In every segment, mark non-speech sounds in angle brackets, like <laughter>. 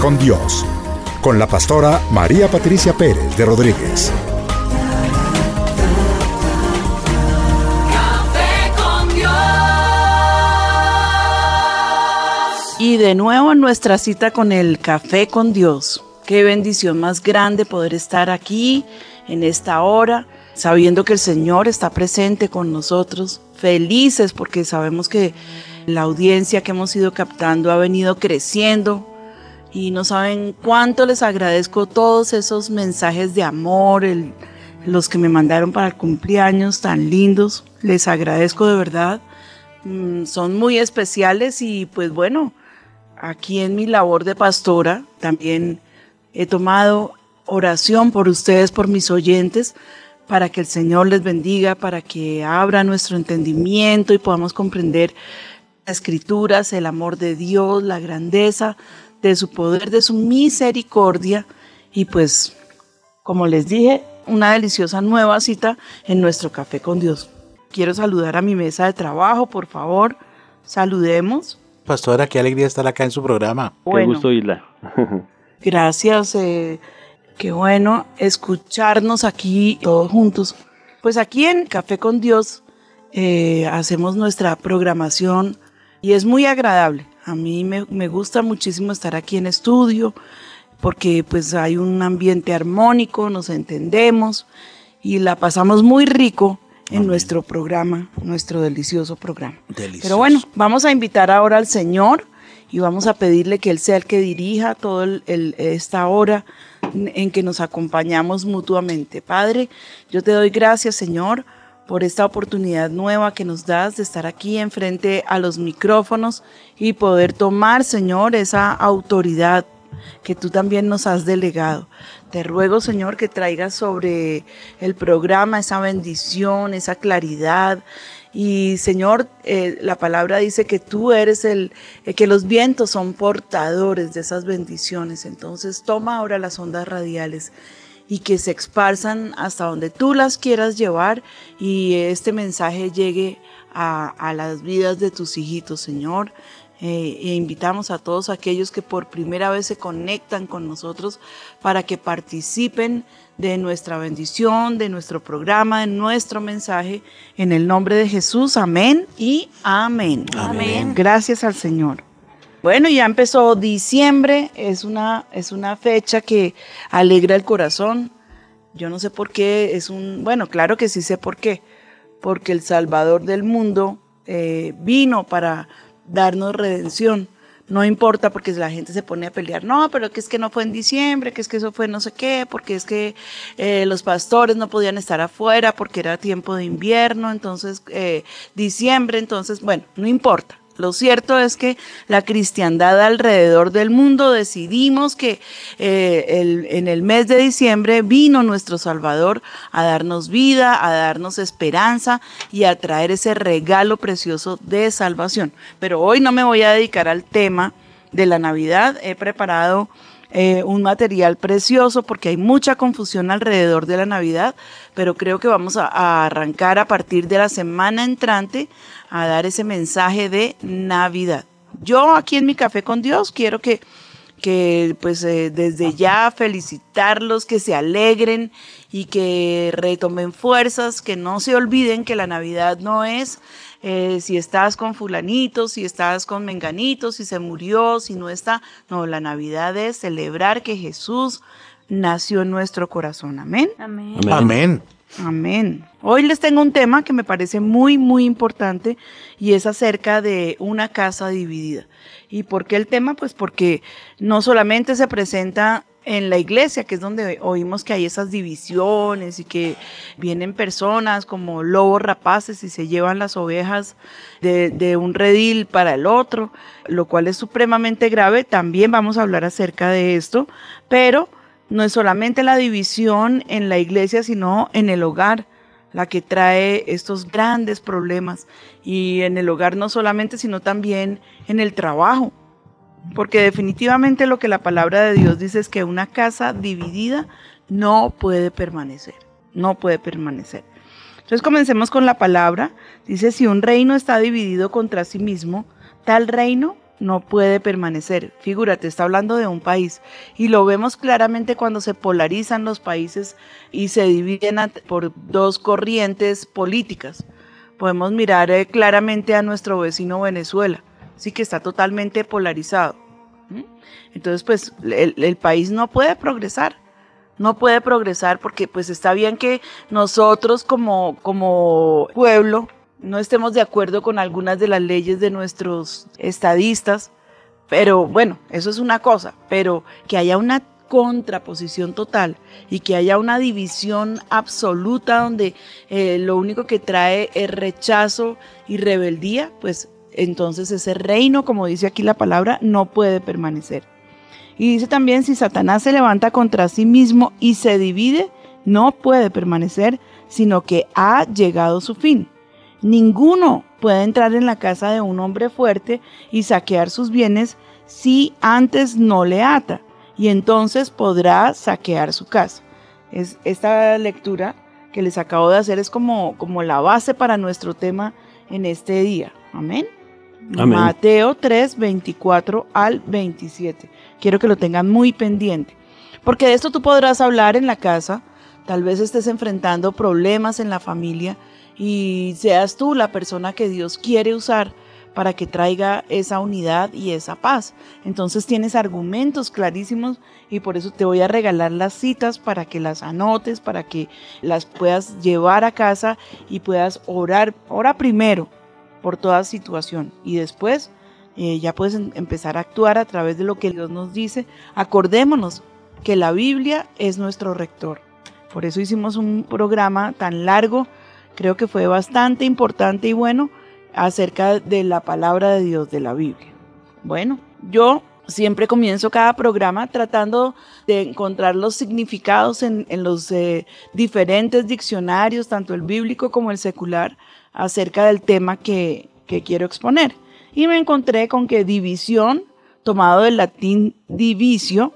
Con Dios, con la pastora María Patricia Pérez de Rodríguez. Café con Dios. Y de nuevo nuestra cita con el café con Dios. Qué bendición más grande poder estar aquí en esta hora, sabiendo que el Señor está presente con nosotros, felices porque sabemos que la audiencia que hemos ido captando ha venido creciendo y no saben cuánto les agradezco todos esos mensajes de amor, los que me mandaron para el cumpleaños tan lindos, les agradezco de verdad. Mm, son muy especiales y pues bueno, aquí en mi labor de pastora también he tomado oración por ustedes, por mis oyentes, para que el Señor les bendiga, para que abra nuestro entendimiento y podamos comprender las escrituras, el amor de Dios, la grandeza de su poder, de su misericordia y pues, como les dije, una deliciosa nueva cita en nuestro café con Dios. Quiero saludar a mi mesa de trabajo, por favor, saludemos. Pastora, qué alegría estar acá en su programa. Qué gusto oírla. <laughs> Gracias, eh, qué bueno escucharnos aquí todos juntos. Pues aquí en Café con Dios eh, hacemos nuestra programación y es muy agradable. A mí me, me gusta muchísimo estar aquí en estudio porque pues hay un ambiente armónico, nos entendemos y la pasamos muy rico en nuestro programa, nuestro delicioso programa. Delicioso. Pero bueno, vamos a invitar ahora al Señor y vamos a pedirle que Él sea el que dirija toda esta hora en que nos acompañamos mutuamente. Padre, yo te doy gracias, Señor, por esta oportunidad nueva que nos das de estar aquí enfrente a los micrófonos y poder tomar, Señor, esa autoridad que tú también nos has delegado. Te ruego, Señor, que traigas sobre el programa esa bendición, esa claridad. Y, Señor, eh, la palabra dice que tú eres el, eh, que los vientos son portadores de esas bendiciones. Entonces, toma ahora las ondas radiales y que se esparzan hasta donde tú las quieras llevar y este mensaje llegue a, a las vidas de tus hijitos, Señor. Eh, e invitamos a todos aquellos que por primera vez se conectan con nosotros para que participen de nuestra bendición, de nuestro programa, de nuestro mensaje. En el nombre de Jesús, amén y amén. Amén. Gracias al Señor. Bueno, ya empezó diciembre, es una, es una fecha que alegra el corazón. Yo no sé por qué, es un, bueno, claro que sí sé por qué, porque el Salvador del mundo eh, vino para darnos redención. No importa porque la gente se pone a pelear, no, pero que es que no fue en diciembre, que es que eso fue no sé qué, porque es que eh, los pastores no podían estar afuera porque era tiempo de invierno, entonces eh, diciembre, entonces, bueno, no importa. Lo cierto es que la cristiandad alrededor del mundo decidimos que eh, en el mes de diciembre vino nuestro Salvador a darnos vida, a darnos esperanza y a traer ese regalo precioso de salvación. Pero hoy no me voy a dedicar al tema de la Navidad. He preparado eh, un material precioso porque hay mucha confusión alrededor de la Navidad, pero creo que vamos a, a arrancar a partir de la semana entrante a dar ese mensaje de Navidad. Yo aquí en mi café con Dios quiero que que pues eh, desde ya felicitarlos, que se alegren y que retomen fuerzas, que no se olviden que la Navidad no es eh, si estás con fulanito, si estás con menganito, si se murió, si no está. No, la Navidad es celebrar que Jesús nació en nuestro corazón. Amén. Amén. Amén. Amén. Hoy les tengo un tema que me parece muy, muy importante y es acerca de una casa dividida. ¿Y por qué el tema? Pues porque no solamente se presenta en la iglesia, que es donde oímos que hay esas divisiones y que vienen personas como lobos rapaces y se llevan las ovejas de, un redil para el otro, lo cual es supremamente grave. También vamos a hablar acerca de esto, pero no es solamente la división en la iglesia, sino en el hogar la que trae estos grandes problemas. Y en el hogar no solamente, sino también en el trabajo. Porque definitivamente lo que la palabra de Dios dice es que una casa dividida no puede permanecer. No puede permanecer. Entonces comencemos con la palabra. Dice, si un reino está dividido contra sí mismo, tal reino no puede permanecer. Figúrate, está hablando de un país y lo vemos claramente cuando se polarizan los países y se dividen por dos corrientes políticas. Podemos mirar eh, claramente a nuestro vecino Venezuela, sí que está totalmente polarizado. Entonces, pues el, país no puede progresar no puede progresar porque pues está bien que nosotros como, como pueblo no estemos de acuerdo con algunas de las leyes de nuestros estadistas, pero bueno, eso es una cosa, pero que haya una contraposición total y que haya una división absoluta donde eh, lo único que trae es rechazo y rebeldía, pues entonces ese reino, como dice aquí la palabra, no puede permanecer. Y dice también, si Satanás se levanta contra sí mismo y se divide, no puede permanecer, sino que ha llegado su fin. Ninguno puede entrar en la casa de un hombre fuerte y saquear sus bienes si antes no le ata, y entonces podrá saquear su casa. Es, esta lectura que les acabo de hacer es como, como la base para nuestro tema en este día. Amén. Mateo 3, 24 al 27. Quiero que lo tengan muy pendiente. Porque de esto tú podrás hablar en la casa. Tal vez estés enfrentando problemas en la familia y seas tú la persona que Dios quiere usar para que traiga esa unidad y esa paz. Entonces tienes argumentos clarísimos y por eso te voy a regalar las citas para que las anotes, para que las puedas llevar a casa y puedas orar. Ora primero por toda situación y después eh, ya puedes em- empezar a actuar a través de lo que Dios nos dice. Acordémonos que la Biblia es nuestro rector. Por eso hicimos un programa tan largo, creo que fue bastante importante y bueno, acerca de la palabra de Dios de la Biblia. Bueno, yo siempre comienzo cada programa tratando de encontrar los significados en, los eh, diferentes diccionarios, tanto el bíblico como el secular, acerca del tema que, que quiero exponer. Y me encontré con que división, tomado del latín divisio,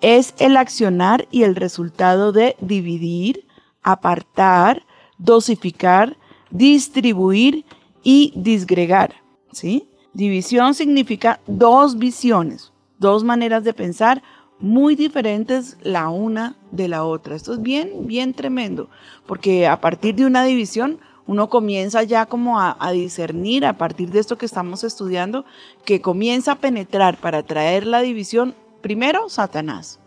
es el accionar y el resultado de dividir, apartar, dosificar, distribuir y disgregar. ¿sí? División significa dos visiones, dos maneras de pensar muy diferentes la una de la otra. Esto es bien, bien tremendo, porque a partir de una división uno comienza ya como a, a, discernir a partir de esto que estamos estudiando, que comienza a penetrar para traer la división, primero Satanás.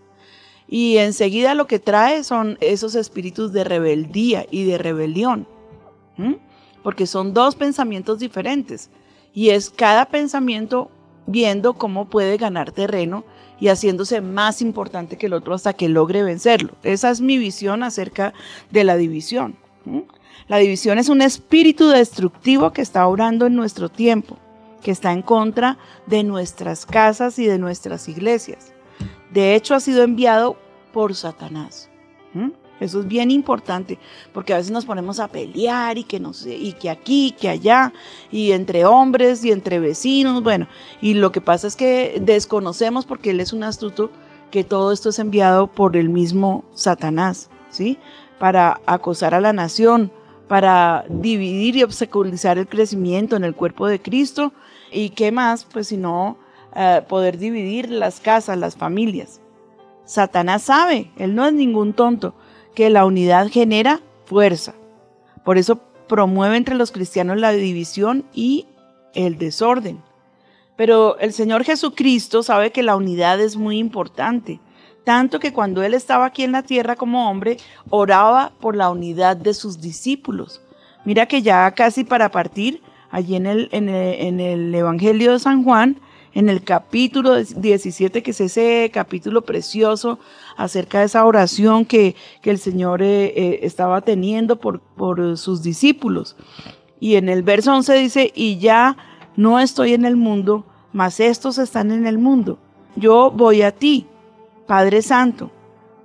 Y enseguida lo que trae son esos espíritus de rebeldía y de rebelión. Porque son dos pensamientos diferentes. Y es cada pensamiento viendo cómo puede ganar terreno y haciéndose más importante que el otro hasta que logre vencerlo. Esa es mi visión acerca de la división. La división es un espíritu destructivo que está obrando en nuestro tiempo, que está en contra de nuestras casas y de nuestras iglesias. De hecho, ha sido enviado por Satanás. Eso es bien importante, porque a veces nos ponemos a pelear y que no sé, y que aquí, que allá, y entre hombres y entre vecinos, bueno, y lo que pasa es que desconocemos porque él es un astuto que todo esto es enviado por el mismo Satanás, ¿sí? Para acosar a la nación, para dividir y obstaculizar el crecimiento en el cuerpo de Cristo y qué más, pues sino eh, poder dividir las casas, las familias. Satanás sabe, él no es ningún tonto, que la unidad genera fuerza. Por eso promueve entre los cristianos la división y el desorden. Pero el Señor Jesucristo sabe que la unidad es muy importante, tanto que cuando Él estaba aquí en la tierra como hombre, oraba por la unidad de sus discípulos. Mira que ya casi para partir, allí en el, en el, Evangelio de San Juan, en el capítulo 17, que es ese capítulo precioso acerca de esa oración que, que el Señor eh, eh, estaba teniendo por, por sus discípulos. Y en el verso 11 dice, y ya no estoy en el mundo, mas estos están en el mundo. Yo voy a ti, Padre Santo,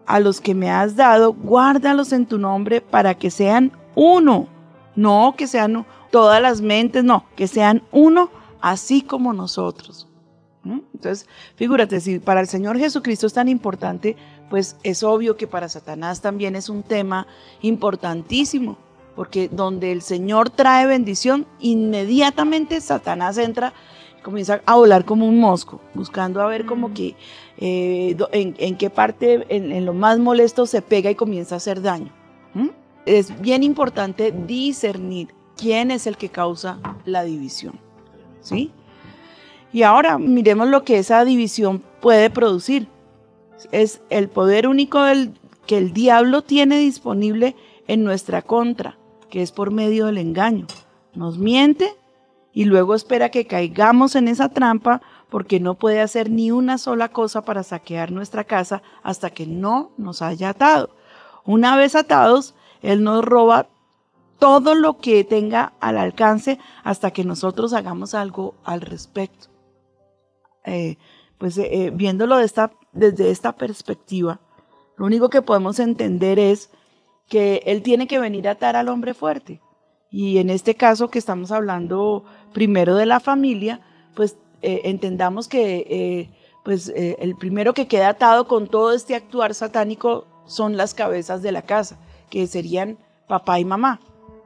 a los que me has dado, guárdalos en tu nombre para que sean uno. No que sean todas las mentes, no, que sean uno, así como nosotros. ¿Mm? Entonces, figúrate, si para el Señor Jesucristo es tan importante, pues es obvio que para Satanás también es un tema importantísimo, porque donde el Señor trae bendición, inmediatamente Satanás entra comienza a volar como un mosco, buscando a ver como que eh, en, en, qué parte, en, en, lo más molesto se pega y comienza a hacer daño. ¿Mm? Es bien importante discernir quién es el que causa la división. ¿Sí? Y ahora miremos lo que esa división puede producir. Es el poder único del, que el diablo tiene disponible en nuestra contra, que es por medio del engaño. Nos miente y luego espera que caigamos en esa trampa porque no puede hacer ni una sola cosa para saquear nuestra casa hasta que no nos haya atado. Una vez atados, Él nos roba todo lo que tenga al alcance hasta que nosotros hagamos algo al respecto. Eh, pues eh, viéndolo de esta, desde esta perspectiva, lo único que podemos entender es que Él tiene que venir a atar al hombre fuerte. Y en este caso que estamos hablando primero de la familia, pues eh, entendamos que eh, pues, eh, el primero que queda atado con todo este actuar satánico son las cabezas de la casa, que serían papá y mamá,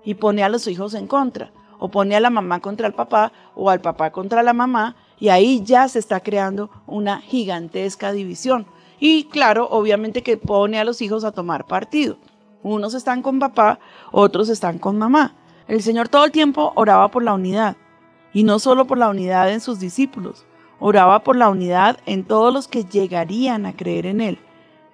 y pone a los hijos en contra, o pone a la mamá contra el papá, o al papá contra la mamá, y ahí ya se está creando una gigantesca división. Y claro, obviamente que pone a los hijos a tomar partido. Unos están con papá, otros están con mamá. El Señor todo el tiempo oraba por la unidad, y no solo por la unidad en sus discípulos, oraba por la unidad en todos los que llegarían a creer en Él.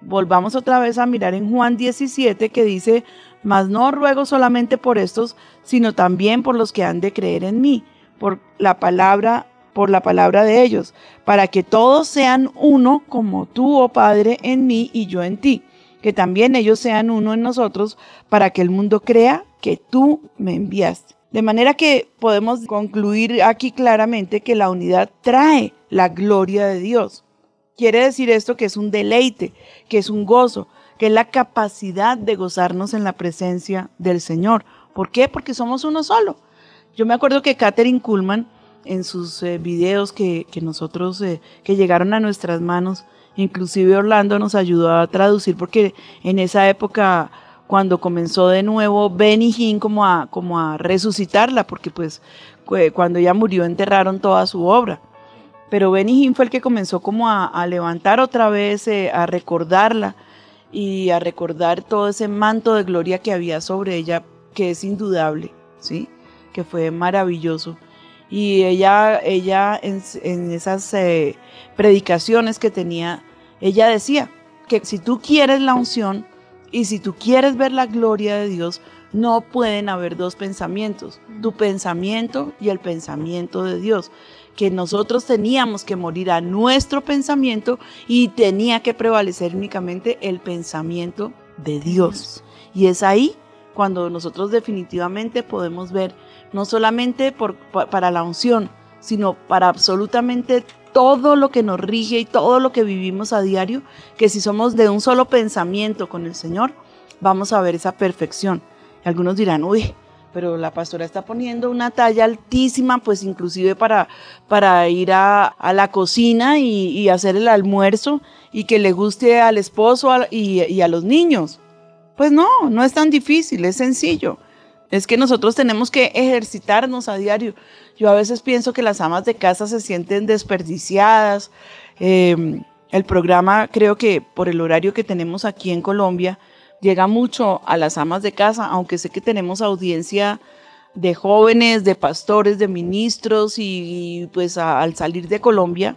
Volvamos otra vez a mirar en Juan 17 que dice, mas no ruego solamente por estos, sino también por los que han de creer en mí, por la palabra, por la palabra de ellos, para que todos sean uno como tú, oh Padre, en mí y yo en ti, que también ellos sean uno en nosotros, para que el mundo crea que tú me enviaste. De manera que podemos concluir aquí claramente que la unidad trae la gloria de Dios. Quiere decir esto que es un deleite, que es un gozo, que es la capacidad de gozarnos en la presencia del Señor. ¿Por qué? Porque somos uno solo. Yo me acuerdo que Catherine Kuhlman, en sus eh, videos que, que nosotros, eh, que llegaron a nuestras manos, inclusive Orlando nos ayudó a traducir, porque en esa época cuando comenzó de nuevo Benny Hinn como a, como a resucitarla, porque pues cuando ella murió enterraron toda su obra. Pero Benny Hinn fue el que comenzó como a, a levantar otra vez, eh, a recordarla y a recordar todo ese manto de gloria que había sobre ella, que es indudable, ¿sí? Que fue maravilloso. Y ella, ella en, esas eh, predicaciones que tenía, ella decía que si tú quieres la unción, y si tú quieres ver la gloria de Dios, no pueden haber dos pensamientos, tu pensamiento y el pensamiento de Dios. Que nosotros teníamos que morir a nuestro pensamiento y tenía que prevalecer únicamente el pensamiento de Dios. Y es ahí cuando nosotros definitivamente podemos ver, no solamente por, para la unción, sino para absolutamente todo lo que nos rige y todo lo que vivimos a diario, que si somos de un solo pensamiento con el Señor, vamos a ver esa perfección. Algunos dirán, uy, pero la pastora está poniendo una talla altísima, pues inclusive para, para ir a, la cocina y, hacer el almuerzo y que le guste al esposo y a los niños. Pues no, no es tan difícil, es sencillo. Es que nosotros tenemos que ejercitarnos a diario. Yo a veces pienso que las amas de casa se sienten desperdiciadas. Eh, el programa, creo que por el horario que tenemos aquí en Colombia, llega mucho a las amas de casa, aunque sé que tenemos audiencia de jóvenes, de pastores, de ministros y, pues al salir de Colombia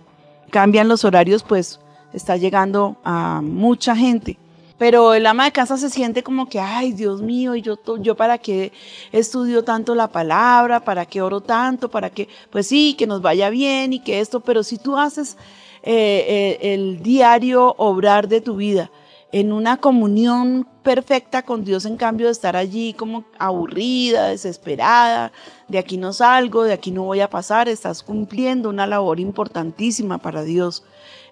cambian los horarios, pues está llegando a mucha gente. Pero el ama de casa se siente como que, ay, Dios mío, ¿y yo, yo para qué estudio tanto la palabra? ¿Para qué oro tanto? ¿Para qué? Pues sí, que nos vaya bien y que esto, pero si tú haces eh, eh, el diario obrar de tu vida en una comunión perfecta con Dios, en cambio de estar allí como aburrida, desesperada, de aquí no salgo, de aquí no voy a pasar, estás cumpliendo una labor importantísima para Dios.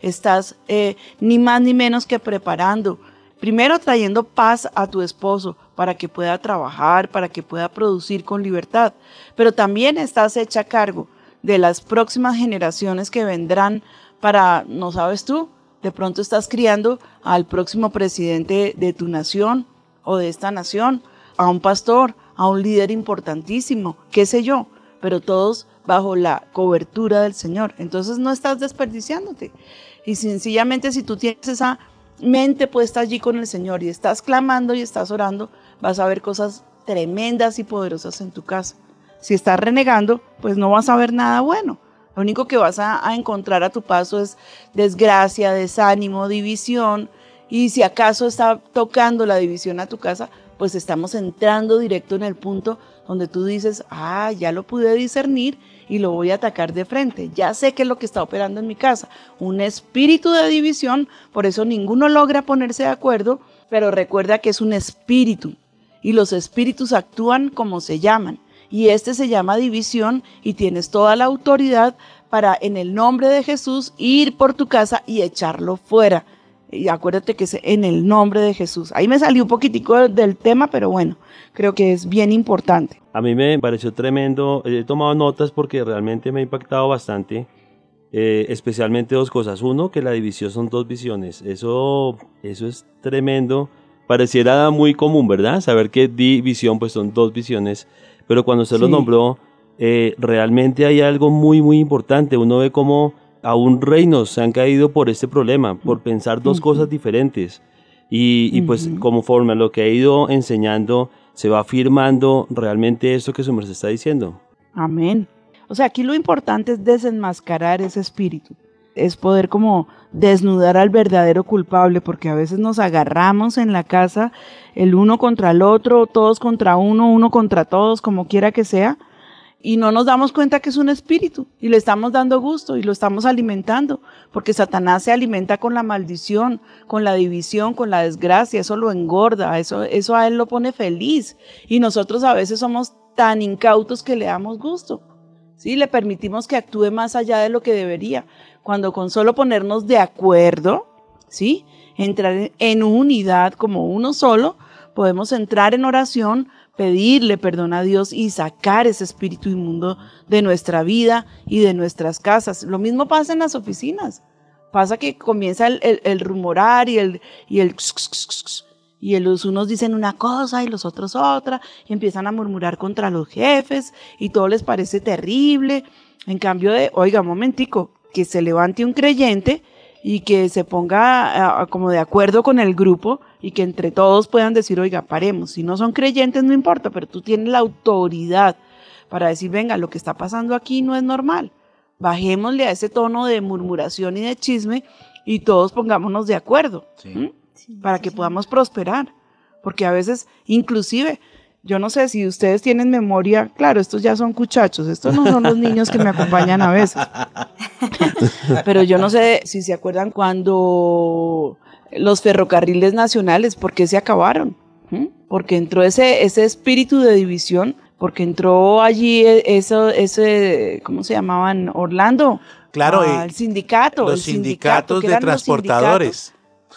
Estás eh, ni más ni menos que preparando. Primero trayendo paz a tu esposo para que pueda trabajar, para que pueda producir con libertad, pero también estás hecha cargo de las próximas generaciones que vendrán para, no sabes tú, de pronto estás criando al próximo presidente de tu nación o de esta nación, a un pastor, a un líder importantísimo, qué sé yo, pero todos bajo la cobertura del Señor. Entonces no estás desperdiciándote. Y sencillamente si tú tienes esa mente puesta allí con el Señor y estás clamando y estás orando, vas a ver cosas tremendas y poderosas en tu casa. Si estás renegando, pues no vas a ver nada bueno. Lo único que vas a, a encontrar a tu paso es desgracia, desánimo, división. Y si acaso está tocando la división a tu casa, pues estamos entrando directo en el punto donde tú dices, ah, ya lo pude discernir y lo voy a atacar de frente. Ya sé qué es lo que está operando en mi casa. Un espíritu de división, por eso ninguno logra ponerse de acuerdo, pero recuerda que es un espíritu y los espíritus actúan como se llaman. Y este se llama división y tienes toda la autoridad para en el nombre de Jesús ir por tu casa y echarlo fuera. Y acuérdate que es en el nombre de Jesús. Ahí me salió un poquitico del tema, pero bueno, creo que es bien importante. A mí me pareció tremendo, he tomado notas porque realmente me ha impactado bastante, eh, especialmente dos cosas. Uno, que la división son dos visiones, eso, eso es tremendo. Pareciera muy común, ¿verdad? Saber que división pues son dos visiones, pero cuando lo Sí. nombró, eh, realmente hay algo muy, muy importante. Uno ve cómo aún reinos se han caído por este problema, por pensar dos cosas diferentes. Y, y pues conforme a lo que ha ido enseñando, se va afirmando realmente esto que su merced está diciendo. Amén. O sea, aquí lo importante es desenmascarar ese espíritu. Es poder como desnudar al verdadero culpable, porque a veces nos agarramos en la casa el uno contra el otro, todos contra uno, uno contra todos, como quiera que sea, y no nos damos cuenta que es un espíritu y le estamos dando gusto y lo estamos alimentando, porque Satanás se alimenta con la maldición, con la división, con la desgracia, eso lo engorda, eso, eso a él lo pone feliz y nosotros a veces somos tan incautos que le damos gusto. ¿sí? Le permitimos que actúe más allá de lo que debería, cuando con solo ponernos de acuerdo, ¿sí? entrar en unidad como uno solo, podemos entrar en oración, pedirle perdón a Dios y sacar ese espíritu inmundo de nuestra vida y de nuestras casas. Lo mismo pasa en las oficinas. Pasa que comienza el, el- el rumorar y el, y el y los unos dicen una cosa y los otros otra y empiezan a murmurar contra los jefes y todo les parece terrible. En cambio de, oiga, momentico, que se levante un creyente y que se ponga como de acuerdo con el grupo y que entre todos puedan decir, oiga, paremos. Si no son creyentes, no importa, pero tú tienes la autoridad para decir, venga, lo que está pasando aquí no es normal. Bajémosle a ese tono de murmuración y de chisme y todos pongámonos de acuerdo. para que podamos prosperar. Porque a veces, inclusive, yo no sé si ustedes tienen memoria, claro, estos ya son cuchachos, estos no son los niños que me acompañan a veces. <laughs> Pero yo no sé si se acuerdan cuando los ferrocarriles nacionales, ¿por qué se acabaron? ¿Mm? Porque entró ese, ese espíritu de división, porque entró allí e- eso, ese, ¿cómo se llamaban? Orlando. Claro, Ah, el sindicato. los el sindicato, sindicatos de eran los sindicatos. transportadores.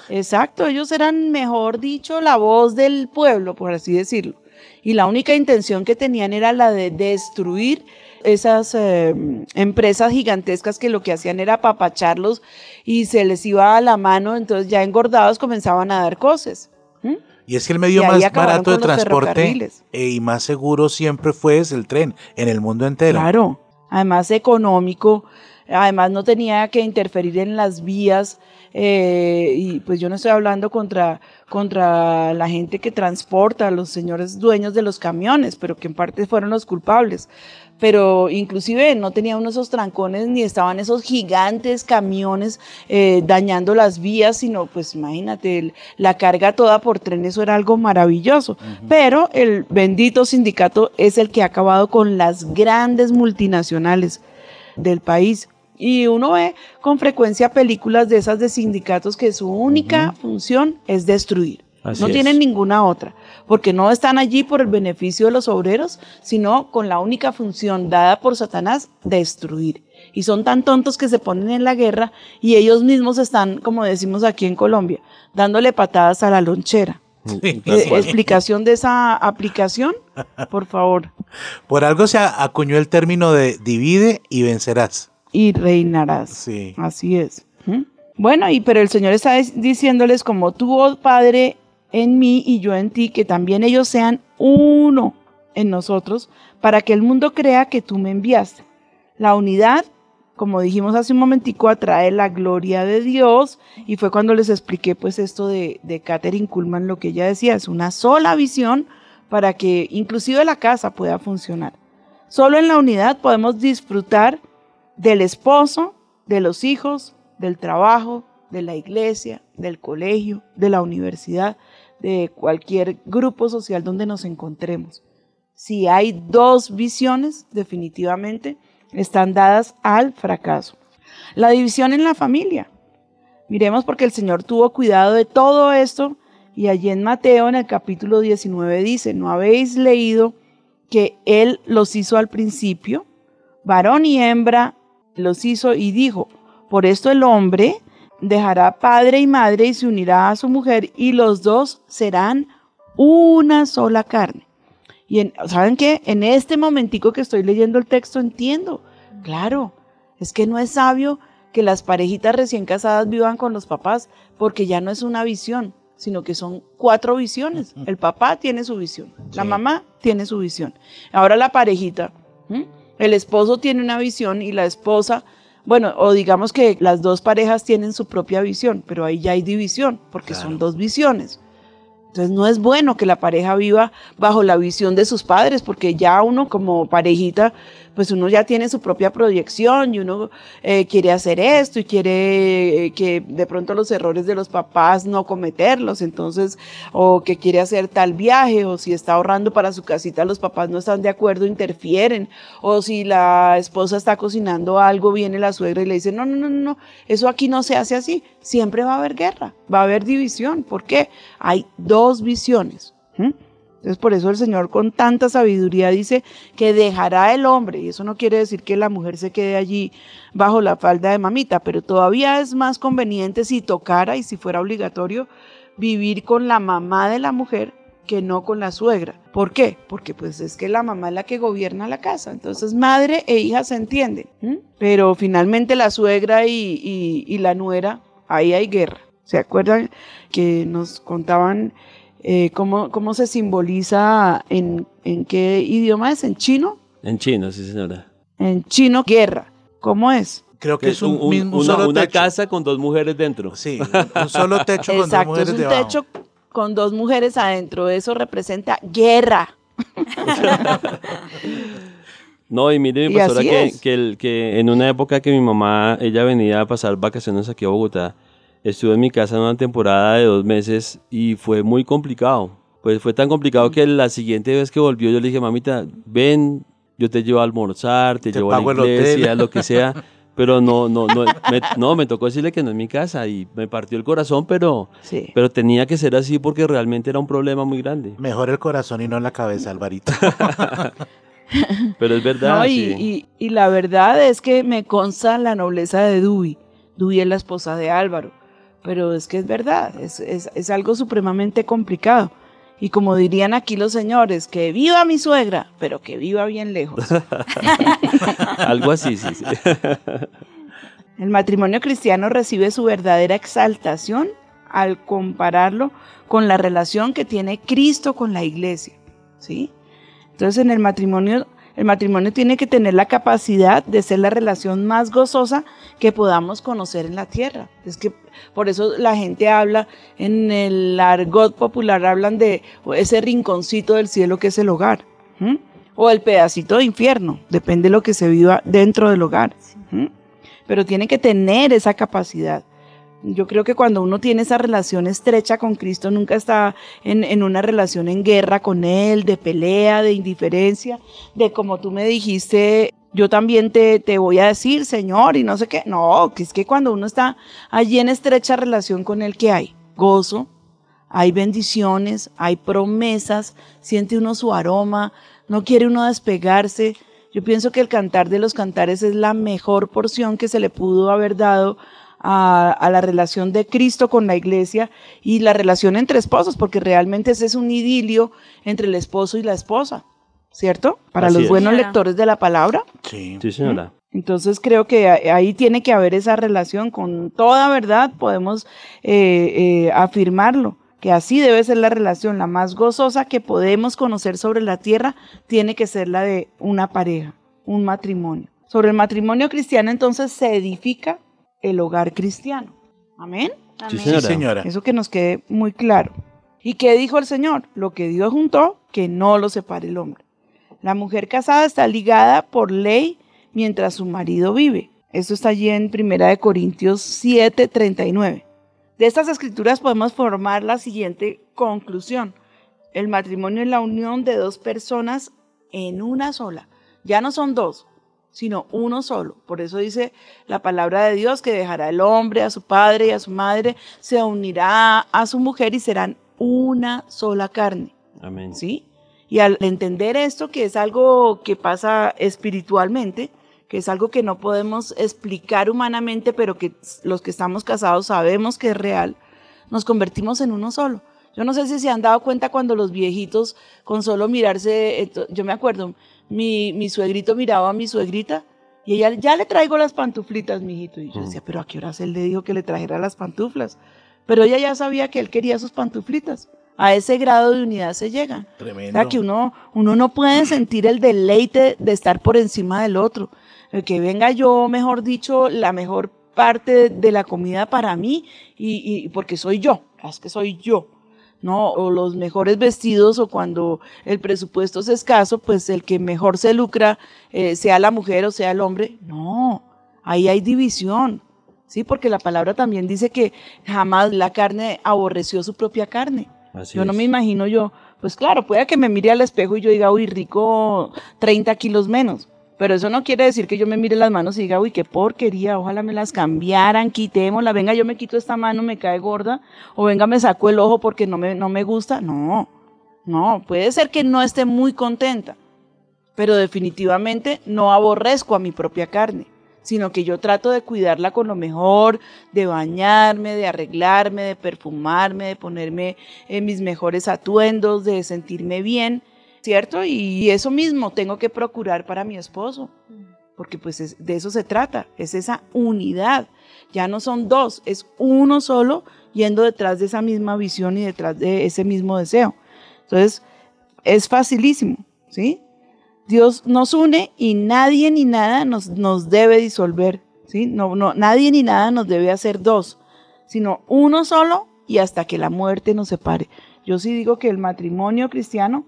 Exacto, ellos eran, mejor dicho, la voz del pueblo, por así decirlo. Y la única intención que tenían era la de destruir esas eh, empresas gigantescas que lo que hacían era apapacharlos y se les iba a la mano, entonces ya engordados comenzaban a dar cosas. Y es que el medio más barato de transporte eh, y más seguro siempre fue el tren en el mundo entero. Claro, además económico, además no tenía que interferir en las vías eh, y pues yo no estoy hablando contra, contra la gente que transporta, los señores dueños de los camiones, pero que en parte fueron los culpables. Pero inclusive no tenía uno esos trancones ni estaban esos gigantes camiones eh, dañando las vías, sino pues imagínate, el- la carga toda por tren, eso era algo maravilloso. Pero el bendito sindicato es el que ha acabado con las grandes multinacionales del país. Y uno ve con frecuencia películas de esas de sindicatos que su única función es destruir. Así no es. tienen ninguna otra, porque no están allí por el beneficio de los obreros, sino con la única función dada por Satanás, destruir. Y son tan tontos que se ponen en la guerra y ellos mismos están, como decimos aquí en Colombia, dándole patadas a la lonchera. Sí, Eh, explicación de esa aplicación, por favor, Por algo se acuñó el término de divide y vencerás. y reinarás. Sí. Así es. ¿Mm? Bueno, y pero el Señor está diciéndoles como tú, oh Padre, en mí y yo en ti, que también ellos sean uno en nosotros, para que el mundo crea que tú me enviaste. La unidad, como dijimos hace un momentico, atrae la gloria de Dios, y fue cuando les expliqué pues esto de, de Catherine Kuhlman, lo que ella decía, es una sola visión para que inclusive la casa pueda funcionar. Solo en la unidad podemos disfrutar del esposo, de los hijos, del trabajo, de la iglesia, del colegio, de la universidad, de cualquier grupo social donde nos encontremos. Si hay dos visiones, definitivamente están dadas al fracaso. La división en la familia. Miremos porque el Señor tuvo cuidado de todo esto y allí en Mateo en el capítulo 19 dice, ¿no habéis leído que Él los hizo al principio? Varón y hembra los hizo y dijo, por esto el hombre dejará padre y madre y se unirá a su mujer y los dos serán una sola carne. Y en- ¿saben qué? En este momentico que estoy leyendo el texto entiendo. Claro, es que no es sabio que las parejitas recién casadas vivan con los papás porque ya no es una visión, sino que son cuatro visiones. El papá tiene su visión, la mamá tiene su visión. Ahora la parejita, el esposo tiene una visión y la esposa, bueno, o digamos que las dos parejas tienen su propia visión, pero ahí ya hay división porque Claro. son dos visiones. Entonces no es bueno que la pareja viva bajo la visión de sus padres, porque ya uno como parejita, pues uno ya tiene su propia proyección y uno eh, quiere hacer esto y quiere eh, que de pronto los errores de los papás no cometerlos, entonces, o que quiere hacer tal viaje, o si está ahorrando para su casita, los papás no están de acuerdo, interfieren, o si la esposa está cocinando algo, viene la suegra y le dice, no, no, no, no, eso aquí no se hace así, siempre va a haber guerra, va a haber división, ¿por qué? Hay dos visiones. Entonces por eso el Señor con tanta sabiduría dice que dejará el hombre, y eso no quiere decir que la mujer se quede allí bajo la falda de mamita, pero todavía es más conveniente si tocara y si fuera obligatorio vivir con la mamá de la mujer que no con la suegra. ¿Por qué? Porque pues es que la mamá es la que gobierna la casa. Entonces madre e hija se entienden. Pero finalmente la suegra y la nuera, ahí hay guerra. ¿Se acuerdan que nos contaban eh, cómo, cómo se simboliza en, en qué idioma es? ¿En chino? En chino, sí, señora. En chino, guerra. ¿Cómo es? Creo que es un, un- mismo un una, solo una techo. casa con dos mujeres dentro. Sí, un, solo techo con dos Exacto, es mujeres un debajo. techo con dos mujeres adentro. Eso representa guerra. <laughs> No, y mire, mi pastora, que, es. que, el- que en una época que mi mamá, ella venía a pasar vacaciones aquí a Bogotá, estuve en mi casa en una temporada de dos meses y fue muy complicado. Pues fue tan complicado que la siguiente vez que volvió yo le dije, mamita, ven, yo te llevo a almorzar, te, Te llevo a la pago el hotel". iglesia, lo que sea. <laughs> Pero no, no, no, me, no, me tocó decirle que no es mi casa y me partió el corazón, pero, Sí. pero tenía que ser así porque realmente era un problema muy grande. Mejor el corazón y no la cabeza, Alvarito. <laughs> Pero es verdad. No, y, sí. y- y la verdad es que me consta la nobleza de Dubi. Dubi es la esposa de Álvaro. Pero es que es verdad, es, es- es algo supremamente complicado. Y como dirían aquí los señores, que viva mi suegra, pero que viva bien lejos. <laughs> Algo así, sí, sí. El matrimonio cristiano recibe su verdadera exaltación al compararlo con la relación que tiene Cristo con la iglesia, ¿sí? Entonces en el matrimonio, el matrimonio tiene que tener la capacidad de ser la relación más gozosa que podamos conocer en la tierra. Es que por eso la gente habla, en el argot popular hablan de ese rinconcito del cielo que es el hogar, o el pedacito de infierno, depende de lo que se viva dentro del hogar. Pero tiene que tener esa capacidad. Yo creo que cuando uno tiene esa relación estrecha con Cristo, nunca está en, en, una relación en guerra con Él, de pelea, de indiferencia, de como tú me dijiste, yo también te, te voy a decir, Señor, y no sé qué. No, que es que cuando uno está allí en estrecha relación con Él, ¿qué hay? Gozo, hay bendiciones, hay promesas, siente uno su aroma, no quiere uno despegarse. Yo pienso que el cantar de los cantares es la mejor porción que se le pudo haber dado a, a, la relación de Cristo con la iglesia y la relación entre esposos, porque realmente ese es un idilio entre el esposo y la esposa, ¿cierto? Para Así los es. buenos lectores de la palabra. Sí. Sí, señora. Entonces creo que ahí tiene que haber esa relación con toda verdad, podemos eh, eh, afirmarlo, que así debe ser la relación, la más gozosa que podemos conocer sobre la tierra, tiene que ser la de una pareja, un matrimonio. Sobre el matrimonio cristiano entonces se edifica el hogar cristiano. Amén. Sí, Amén. Sí, señora. señora. Eso que nos quede muy claro. ¿Y qué dijo el Señor? Lo que Dios juntó, que no lo separe el hombre. La mujer casada está ligada por ley mientras su marido vive. Esto está allí en 1 Corintios 7, 39. De estas escrituras podemos formar la siguiente conclusión. El matrimonio es la unión de dos personas en una sola. Ya no son dos, sino uno solo. Por eso dice la palabra de Dios que dejará el hombre a su padre y a su madre, se unirá a su mujer y serán una sola carne. Amén. ¿sí? Y al entender esto, que es algo que pasa espiritualmente, que es algo que no podemos explicar humanamente, pero que los que estamos casados sabemos que es real, nos convertimos en uno solo. Yo no sé si se han dado cuenta cuando los viejitos, con solo mirarse, yo me acuerdo, mi, mi suegrito miraba a mi suegrita y ella, ya le traigo las pantuflitas, mijito. Y yo decía, pero a qué horas él le dijo que le trajera las pantuflas. Pero ella ya sabía que él quería sus pantuflitas. A ese grado de unidad se llega. O Tremendo. sea, que uno, uno no puede sentir el deleite de estar por encima del otro. El que venga yo, mejor dicho, la mejor parte de la comida para mí y, y porque soy yo, es que soy yo. ¿No? O los mejores vestidos o cuando el presupuesto es escaso, pues el que mejor se lucra, eh, sea la mujer o sea el hombre. No, ahí hay división, ¿sí? Porque la palabra también dice que jamás la carne aborreció su propia carne. Así yo no es. me imagino yo, pues claro, puede que me mire al espejo y yo diga, uy, rico 30 kilos menos. Pero eso no quiere decir que yo me mire las manos y diga, uy, qué porquería, ojalá me las cambiaran, quitémosla, venga, yo me quito esta mano, me cae gorda, o venga, me saco el ojo porque no me, no me gusta. No, no, puede ser que no esté muy contenta, pero definitivamente no aborrezco a mi propia carne, sino que yo trato de cuidarla con lo mejor, de bañarme, de arreglarme, de perfumarme, de ponerme en mis mejores atuendos, de sentirme bien, ¿cierto? Y eso mismo tengo que procurar para mi esposo, porque pues es- de eso se trata, es esa unidad. Ya no son dos, es uno solo yendo detrás de esa misma visión y detrás de ese mismo deseo. Entonces, es facilísimo, ¿sí? Dios nos une y nadie ni nada nos, nos debe disolver, ¿sí? No, no, nadie ni nada nos debe hacer dos, sino uno solo y hasta que la muerte nos separe. Yo sí digo que el matrimonio cristiano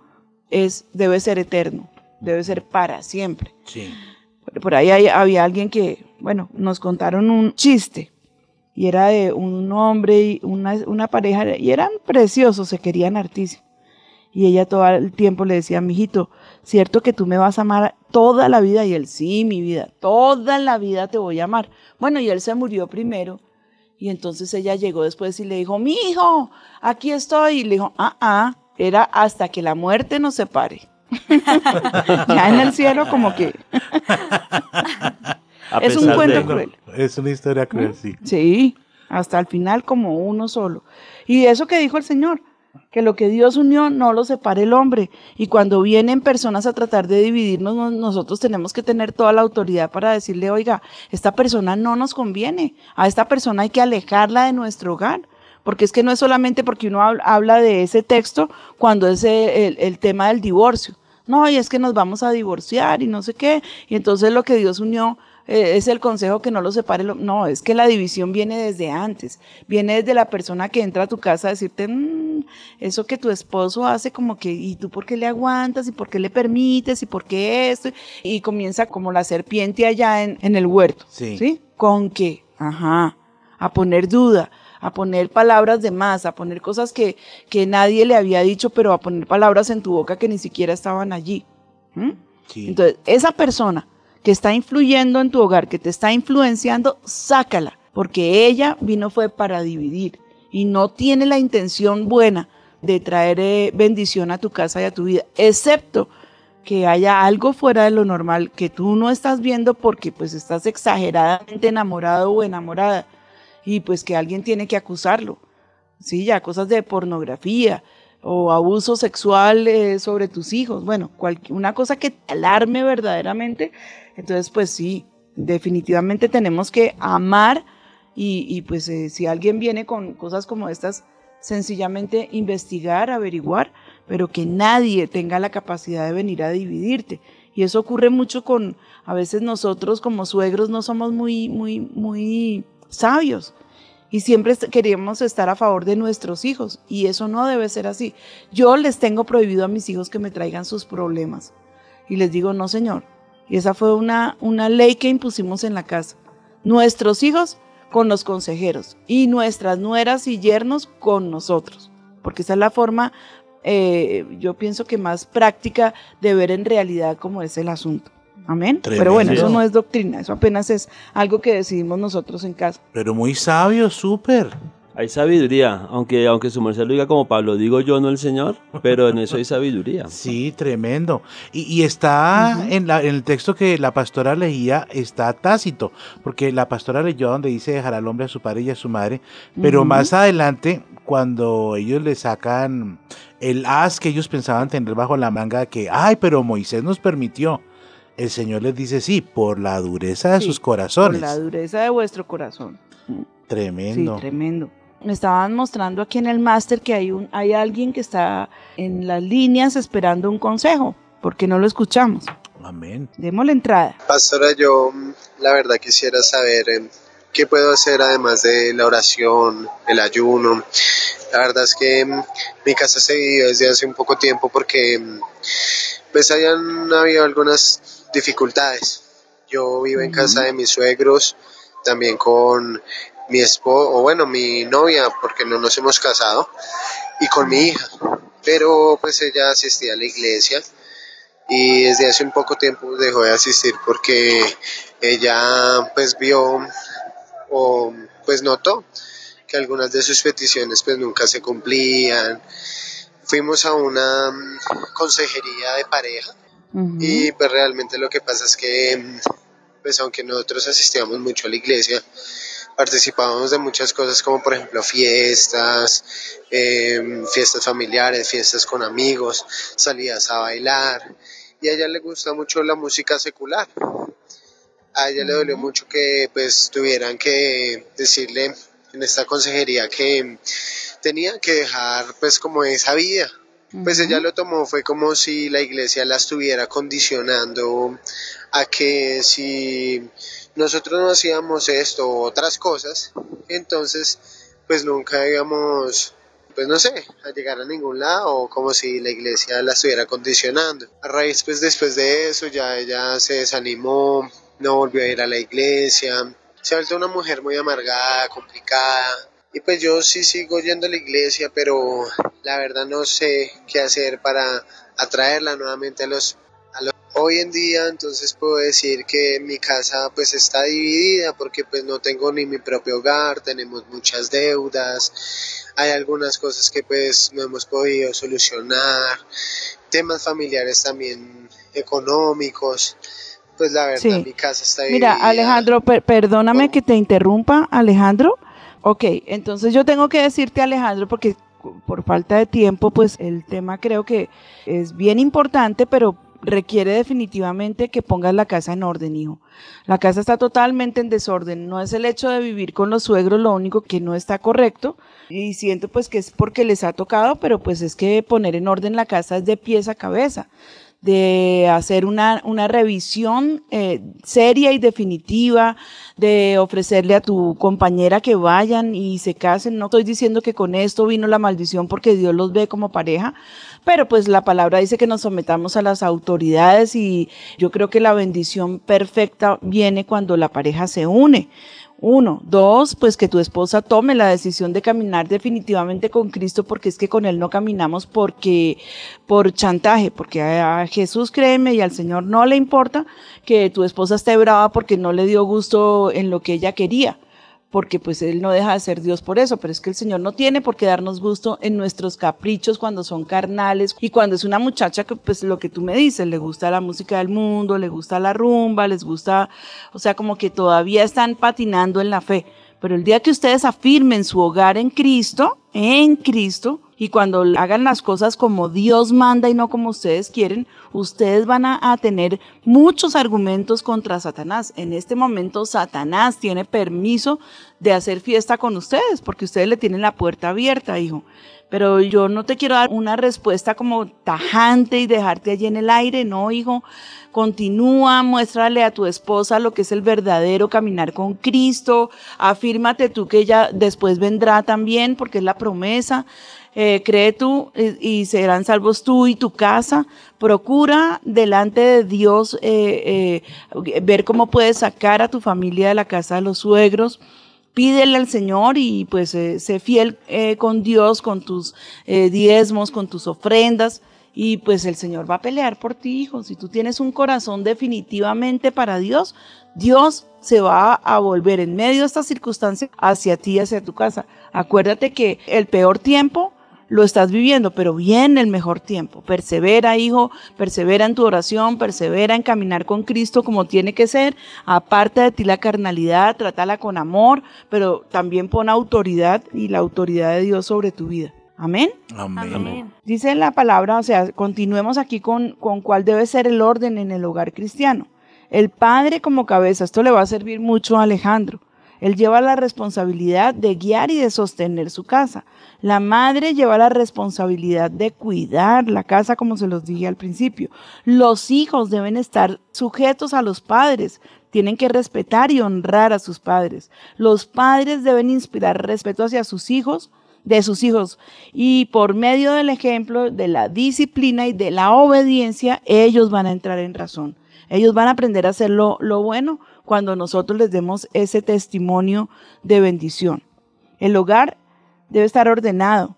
es, debe ser eterno, debe ser para siempre. Sí. Por- Por ahí hay- había alguien que, bueno, nos contaron un chiste y era de un hombre y una, una pareja y eran preciosos, se querían hartísimo. Y ella todo el tiempo le decía, mijito, cierto que tú me vas a amar toda la vida y él, sí, mi vida, toda la vida te voy a amar. Bueno, y él se murió primero y entonces ella llegó después y le dijo, mi hijo, aquí estoy. Y le dijo, ah, ah, era hasta que la muerte nos separe. <laughs> ya en el cielo como que es un cuento de- cruel. Es una historia cruel, sí. Sí, hasta el final como uno solo. Y eso que dijo el Señor, que lo que Dios unió no lo separe el hombre. Y cuando vienen personas a tratar de dividirnos, no- nosotros tenemos que tener toda la autoridad para decirle, oiga, esta persona no nos conviene, a esta persona hay que alejarla de nuestro hogar. Porque es que no es solamente porque uno hab- habla de ese texto cuando es eh, el, el tema del divorcio. No, y es que nos vamos a divorciar y no sé qué. Y entonces lo que Dios unió eh, es el consejo que no lo separe. lo- No, es que la división viene desde antes. Viene desde la persona que entra a tu casa a decirte, "Mm, eso que tu esposo hace como que, ¿y tú por qué le aguantas? ¿Y por qué le permites? ¿Y por qué esto? Y comienza como la serpiente allá en, en el huerto. Sí. ¿Sí? ¿Con qué? Ajá. A poner duda, a poner palabras de más, a poner cosas que, que nadie le había dicho, pero a poner palabras en tu boca que ni siquiera estaban allí. ¿Mm? Sí. Entonces, esa persona que está influyendo en tu hogar, que te está influenciando, sácala, porque ella vino fue para dividir y no tiene la intención buena de traer eh, bendición a tu casa y a tu vida, excepto que haya algo fuera de lo normal que tú no estás viendo porque pues estás exageradamente enamorado o enamorada y pues que alguien tiene que acusarlo. Sí, ya cosas de pornografía o abuso sexual eh, sobre tus hijos, bueno, una cosa que te alarme verdaderamente, entonces pues sí, definitivamente tenemos que amar y, y, pues eh, si alguien viene con cosas como estas, sencillamente investigar, averiguar, pero que nadie tenga la capacidad de venir a dividirte. Y eso ocurre mucho con, a veces nosotros como suegros no somos muy, muy, muy sabios y siempre queremos estar a favor de nuestros hijos y eso no debe ser así. Yo les tengo prohibido a mis hijos que me traigan sus problemas y les digo, no señor. Y esa fue una, una ley que impusimos en la casa. Nuestros hijos con los consejeros y nuestras nueras y yernos con nosotros, porque esa es la forma, eh, yo pienso que más práctica de ver en realidad cómo es el asunto. Amén. Pero bueno, eso no es doctrina, eso apenas es algo que decidimos nosotros en casa. Pero muy sabio, súper. Hay sabiduría, aunque, aunque su merced lo diga como Pablo, digo yo, no el Señor, pero en eso hay sabiduría. <laughs> Sí, tremendo. Y, y está en, la- en el texto que la pastora leía, está tácito, porque la pastora leyó donde dice dejar al hombre a su padre y a su madre, pero más adelante, cuando ellos le sacan el as que ellos pensaban tener bajo la manga, que, ay, pero Moisés nos permitió, el Señor les dice, sí, por la dureza de Sí, sus Por corazones. la dureza de vuestro corazón. Tremendo. Sí, tremendo. Me estaban mostrando aquí en el máster que hay, un, hay alguien que está en las líneas esperando un consejo. ¿Por qué no lo escuchamos? Amén. Démosle entrada. Pastora, yo la verdad quisiera saber eh, qué puedo hacer además de la oración, el ayuno. La verdad es que mm, mi casa se vive desde hace un poco tiempo porque mm, pues hayan habido algunas dificultades. Yo vivo en casa de mis suegros, también con mi esposo, o bueno, mi novia, porque no nos hemos casado, y con mi hija. Pero pues ella asistía a la iglesia y desde hace un poco tiempo dejó de asistir porque ella pues vio o pues notó que algunas de sus peticiones pues nunca se cumplían. Fuimos a una mm, consejería de pareja Y pues realmente lo que pasa es que pues aunque nosotros asistíamos mucho a la iglesia, participábamos de muchas cosas como por ejemplo fiestas, em, fiestas familiares, fiestas con amigos, salidas a bailar y a ella le gusta mucho la música secular. A ella le dolió mucho que pues tuvieran que decirle en esta consejería que tenía que dejar pues como esa vida. Pues ella lo tomó, fue como si la iglesia la estuviera condicionando a que si nosotros no hacíamos esto o otras cosas, entonces pues nunca íbamos, pues no sé, a llegar a ningún lado, como si la iglesia la estuviera condicionando. A raíz pues después de eso ya ella se desanimó, no volvió a ir a la iglesia, se ha vuelto una mujer muy amargada, complicada. Y pues yo sí sigo yendo a la iglesia, pero la verdad no sé qué hacer para atraerla nuevamente a los, a los... Hoy en día entonces puedo decir que mi casa pues está dividida porque pues no tengo ni mi propio hogar, tenemos muchas deudas, hay algunas cosas que pues no hemos podido solucionar, temas familiares también económicos, pues la verdad Sí. mi casa está dividida. Mira, Alejandro, per- perdóname que te interrumpa, Alejandro. Ok, entonces yo tengo que decirte, Alejandro, porque por falta de tiempo, pues el tema creo que es bien importante, pero requiere definitivamente que pongas la casa en orden, hijo. La casa está totalmente en desorden. No es el hecho de vivir con los suegros lo único que no está correcto. Y siento pues que es porque les ha tocado, pero pues es que poner en orden la casa es de pies a cabeza de hacer una, una revisión eh, seria y definitiva, de ofrecerle a tu compañera que vayan y se casen. No estoy diciendo que con esto vino la maldición porque Dios los ve como pareja, pero pues la palabra dice que nos sometamos a las autoridades y yo creo que la bendición perfecta viene cuando la pareja se une. Uno. Dos, pues que tu esposa tome la decisión de caminar definitivamente con Cristo, porque es que con Él no caminamos porque, por chantaje, porque a Jesús créeme y al Señor no le importa que tu esposa esté brava porque no le dio gusto en lo que ella quería porque pues Él no deja de ser Dios por eso, pero es que el Señor no tiene por qué darnos gusto en nuestros caprichos cuando son carnales y cuando es una muchacha que pues lo que tú me dices, le gusta la música del mundo, le gusta la rumba, les gusta, o sea, como que todavía están patinando en la fe. Pero el día que ustedes afirmen su hogar en Cristo, en Cristo, y cuando hagan las cosas como Dios manda y no como ustedes quieren, ustedes van a, tener muchos argumentos contra Satanás. En este momento Satanás tiene permiso de hacer fiesta con ustedes porque ustedes le tienen la puerta abierta, hijo. Pero yo no te quiero dar una respuesta como tajante y dejarte allí en el aire, no, hijo. Continúa, muéstrale a tu esposa lo que es el verdadero caminar con Cristo. Afírmate tú que ella después vendrá también porque es la promesa. Eh, cree tú eh, y serán salvos tú y tu casa. Procura delante de Dios eh, eh, ver cómo puedes sacar a tu familia de la casa de los suegros. Pídele al Señor y pues eh, sé fiel con Dios, con tus diezmos, con tus ofrendas. Y pues el Señor va a pelear por ti, hijo. Si tú tienes un corazón definitivamente para Dios, Dios se va a volver en medio de esta circunstancia hacia ti, hacia tu casa. Acuérdate que el peor tiempo lo estás viviendo, pero viene el mejor tiempo. Persevera, hijo, persevera en tu oración, persevera en caminar con Cristo como tiene que ser. Aparta de ti la carnalidad, trátala con amor, pero también pon autoridad y la autoridad de Dios sobre tu vida. Amén. Amén. Amén. Dice la palabra, o sea, continuemos aquí con, con cuál debe ser el orden en el hogar cristiano. El padre como cabeza, esto le va a servir mucho a Alejandro. Él lleva la responsabilidad de guiar y de sostener su casa. La madre lleva la responsabilidad de cuidar la casa, como se los dije al principio. Los hijos deben estar sujetos a los padres, tienen que respetar y honrar a sus padres. Los padres deben inspirar respeto hacia sus hijos, de sus hijos. Y por medio del ejemplo, de la disciplina y de la obediencia, ellos van a entrar en razón. Ellos van a aprender a hacer lo, lo bueno cuando nosotros les demos ese testimonio de bendición. El hogar debe estar ordenado,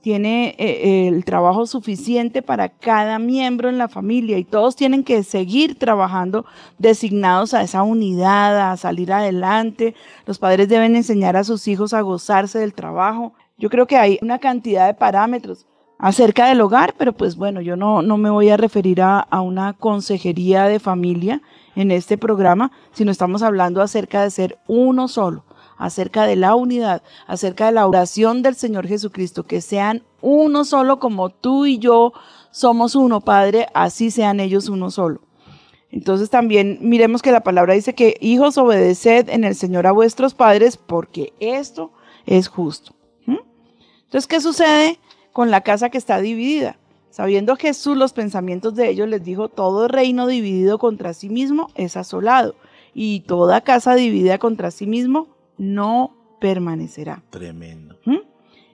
tiene eh, el trabajo suficiente para cada miembro en la familia y todos tienen que seguir trabajando designados a esa unidad, a salir adelante. Los padres deben enseñar a sus hijos a gozarse del trabajo. Yo creo que hay una cantidad de parámetros acerca del hogar, pero pues bueno, yo no, no me voy a referir a, a una consejería de familia en este programa, sino estamos hablando acerca de ser uno solo acerca de la unidad, acerca de la oración del Señor Jesucristo, que sean uno solo como tú y yo somos uno, Padre, así sean ellos uno solo. Entonces también miremos que la palabra dice que hijos obedeced en el Señor a vuestros padres porque esto es justo. Entonces, ¿qué sucede con la casa que está dividida? Sabiendo Jesús los pensamientos de ellos, les dijo, todo reino dividido contra sí mismo es asolado, y toda casa dividida contra sí mismo no permanecerá. Tremendo. ¿Mm?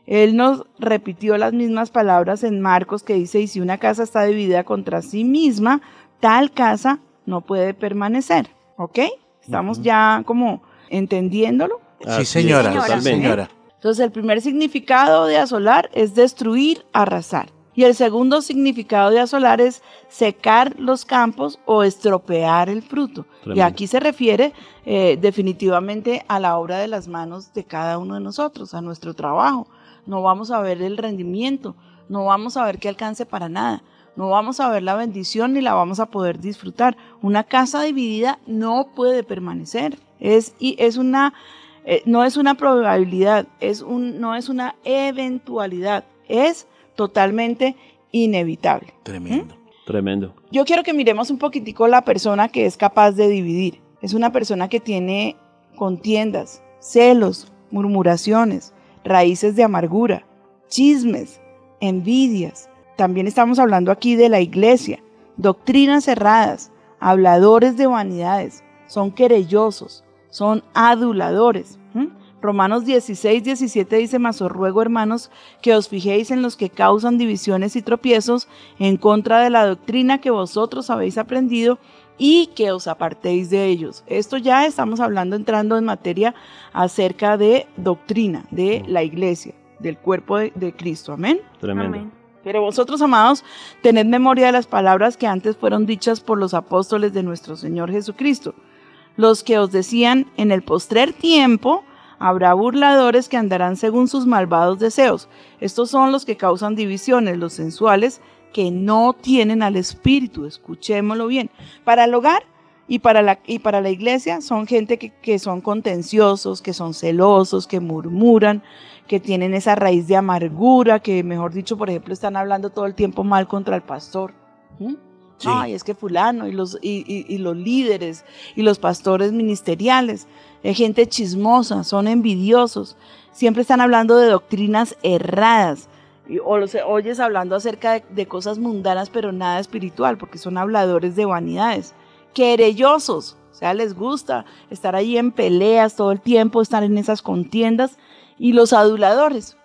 Él nos repitió las mismas palabras en Marcos que dice, y si una casa está dividida contra sí misma, tal casa no puede permanecer. ¿Ok? Estamos ya como entendiéndolo. Sí, señora, sí, totalmente. señora. Entonces el primer significado de asolar es destruir, arrasar. Y el segundo significado de asolar es secar los campos o estropear el fruto. Y aquí se refiere eh, definitivamente a la obra de las manos de cada uno de nosotros, a nuestro trabajo. No vamos a ver el rendimiento, no vamos a ver que alcance para nada, no vamos a ver la bendición ni la vamos a poder disfrutar. Una casa dividida no puede permanecer. Es, y es una Eh, no es una probabilidad, es un, no es una eventualidad, es totalmente inevitable. Tremendo. Tremendo. Yo quiero que miremos un poquitico la persona que es capaz de dividir. Es una persona que tiene contiendas, celos, murmuraciones, raíces de amargura, chismes, envidias. También estamos hablando aquí de la iglesia, doctrinas cerradas, habladores de vanidades, son querellosos, son aduladores. Romanos 16, 17 dice, mas os ruego, hermanos, que os fijéis en los que causan divisiones y tropiezos en contra de la doctrina que vosotros habéis aprendido y que os apartéis de ellos. Esto ya estamos hablando, entrando en materia acerca de doctrina de la iglesia, del cuerpo de, de Cristo. Amén. Tremendo. Amén. Pero vosotros, amados, tened memoria de las palabras que antes fueron dichas por los apóstoles de nuestro Señor Jesucristo, los que os decían, en el postrer tiempo habrá burladores que andarán según sus malvados deseos. Estos son los que causan divisiones, los sensuales, que no tienen al Espíritu. Escuchémoslo bien. Para el hogar y para la, y para la iglesia son gente que, que son contenciosos, que son celosos, que murmuran, que tienen esa raíz de amargura, que mejor dicho, por ejemplo, están hablando todo el tiempo mal contra el pastor. ¿Mm? Ay, es que fulano y los, y, los líderes y los pastores ministeriales, es gente chismosa, son envidiosos, siempre están hablando de doctrinas erradas. y- O los oyes hablando acerca de, cosas mundanas, pero nada espiritual, porque son habladores de vanidades. Querellosos, o sea, les gusta estar ahí en peleas todo el tiempo, estar en esas contiendas. Y los aduladores,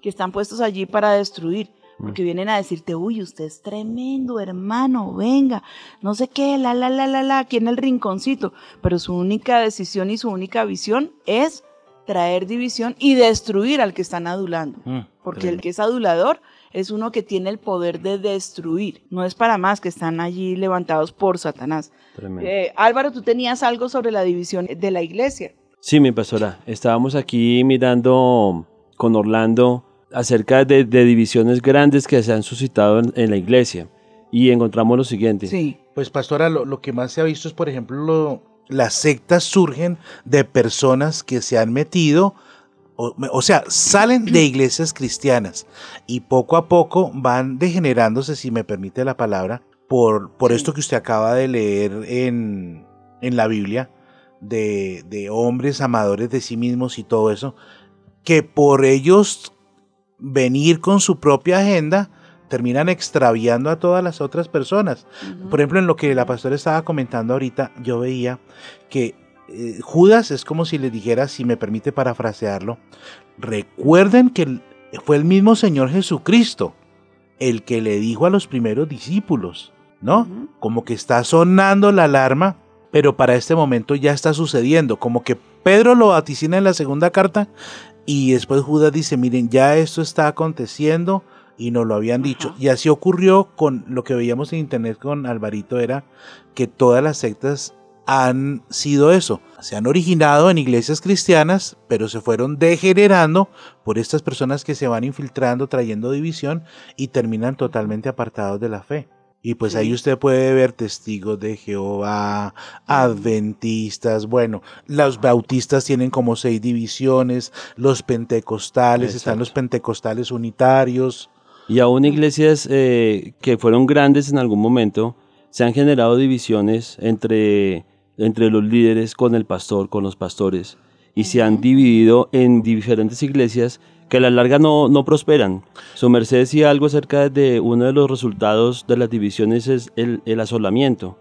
que están puestos allí para destruir, porque vienen a decirte, uy, usted es tremendo, hermano, venga, no sé qué, la, la, la, la, la, aquí en el rinconcito. Pero su única decisión y su única visión es traer división y destruir al que están adulando. Mm, Porque tremendo. el que es adulador es uno que tiene el poder de destruir. No es para más que están allí levantados por Satanás. Eh, Álvaro, tú tenías algo sobre la división de la iglesia. Sí, mi pastora. Estábamos aquí mirando con Orlando acerca de, de divisiones grandes que se han suscitado en, en la iglesia. Y encontramos lo siguiente. Sí. Pues pastora, lo, lo que más se ha visto es, por ejemplo, lo- las sectas surgen de personas que se han metido, o, o sea, salen de <clears throat> iglesias cristianas y poco a poco van degenerándose, si me permite la palabra, por, por Sí. esto que usted acaba de leer en, en la Biblia, de, de hombres amadores de sí mismos y todo eso, que por ellos venir con su propia agenda, terminan extraviando a todas las otras personas. Por ejemplo, en lo que la pastora estaba comentando ahorita, yo veía que eh, Judas es como si le dijera, si me permite parafrasearlo, recuerden que fue el mismo Señor Jesucristo el que le dijo a los primeros discípulos, ¿no? Como que está sonando la alarma, pero para este momento ya está sucediendo, como que Pedro lo vaticina en la segunda carta y después Judas dice, miren, ya esto está aconteciendo y nos lo habían dicho. Ajá. Y así ocurrió con lo que veíamos en internet con Alvarito, era que todas las sectas han sido eso. Se han originado en iglesias cristianas, pero se fueron degenerando por estas personas que se van infiltrando, trayendo división y terminan totalmente apartados de la fe. Y pues Sí. ahí usted puede ver testigos de Jehová, adventistas, bueno, los bautistas tienen como seis divisiones, los pentecostales, están los pentecostales unitarios. Y aún iglesias eh, que fueron grandes en algún momento, se han generado divisiones entre, entre los líderes con el pastor, con los pastores, y se han dividido en diferentes iglesias que a la larga no, no prosperan. Su merced decía algo acerca de uno de los resultados de las divisiones es el, el asolamiento.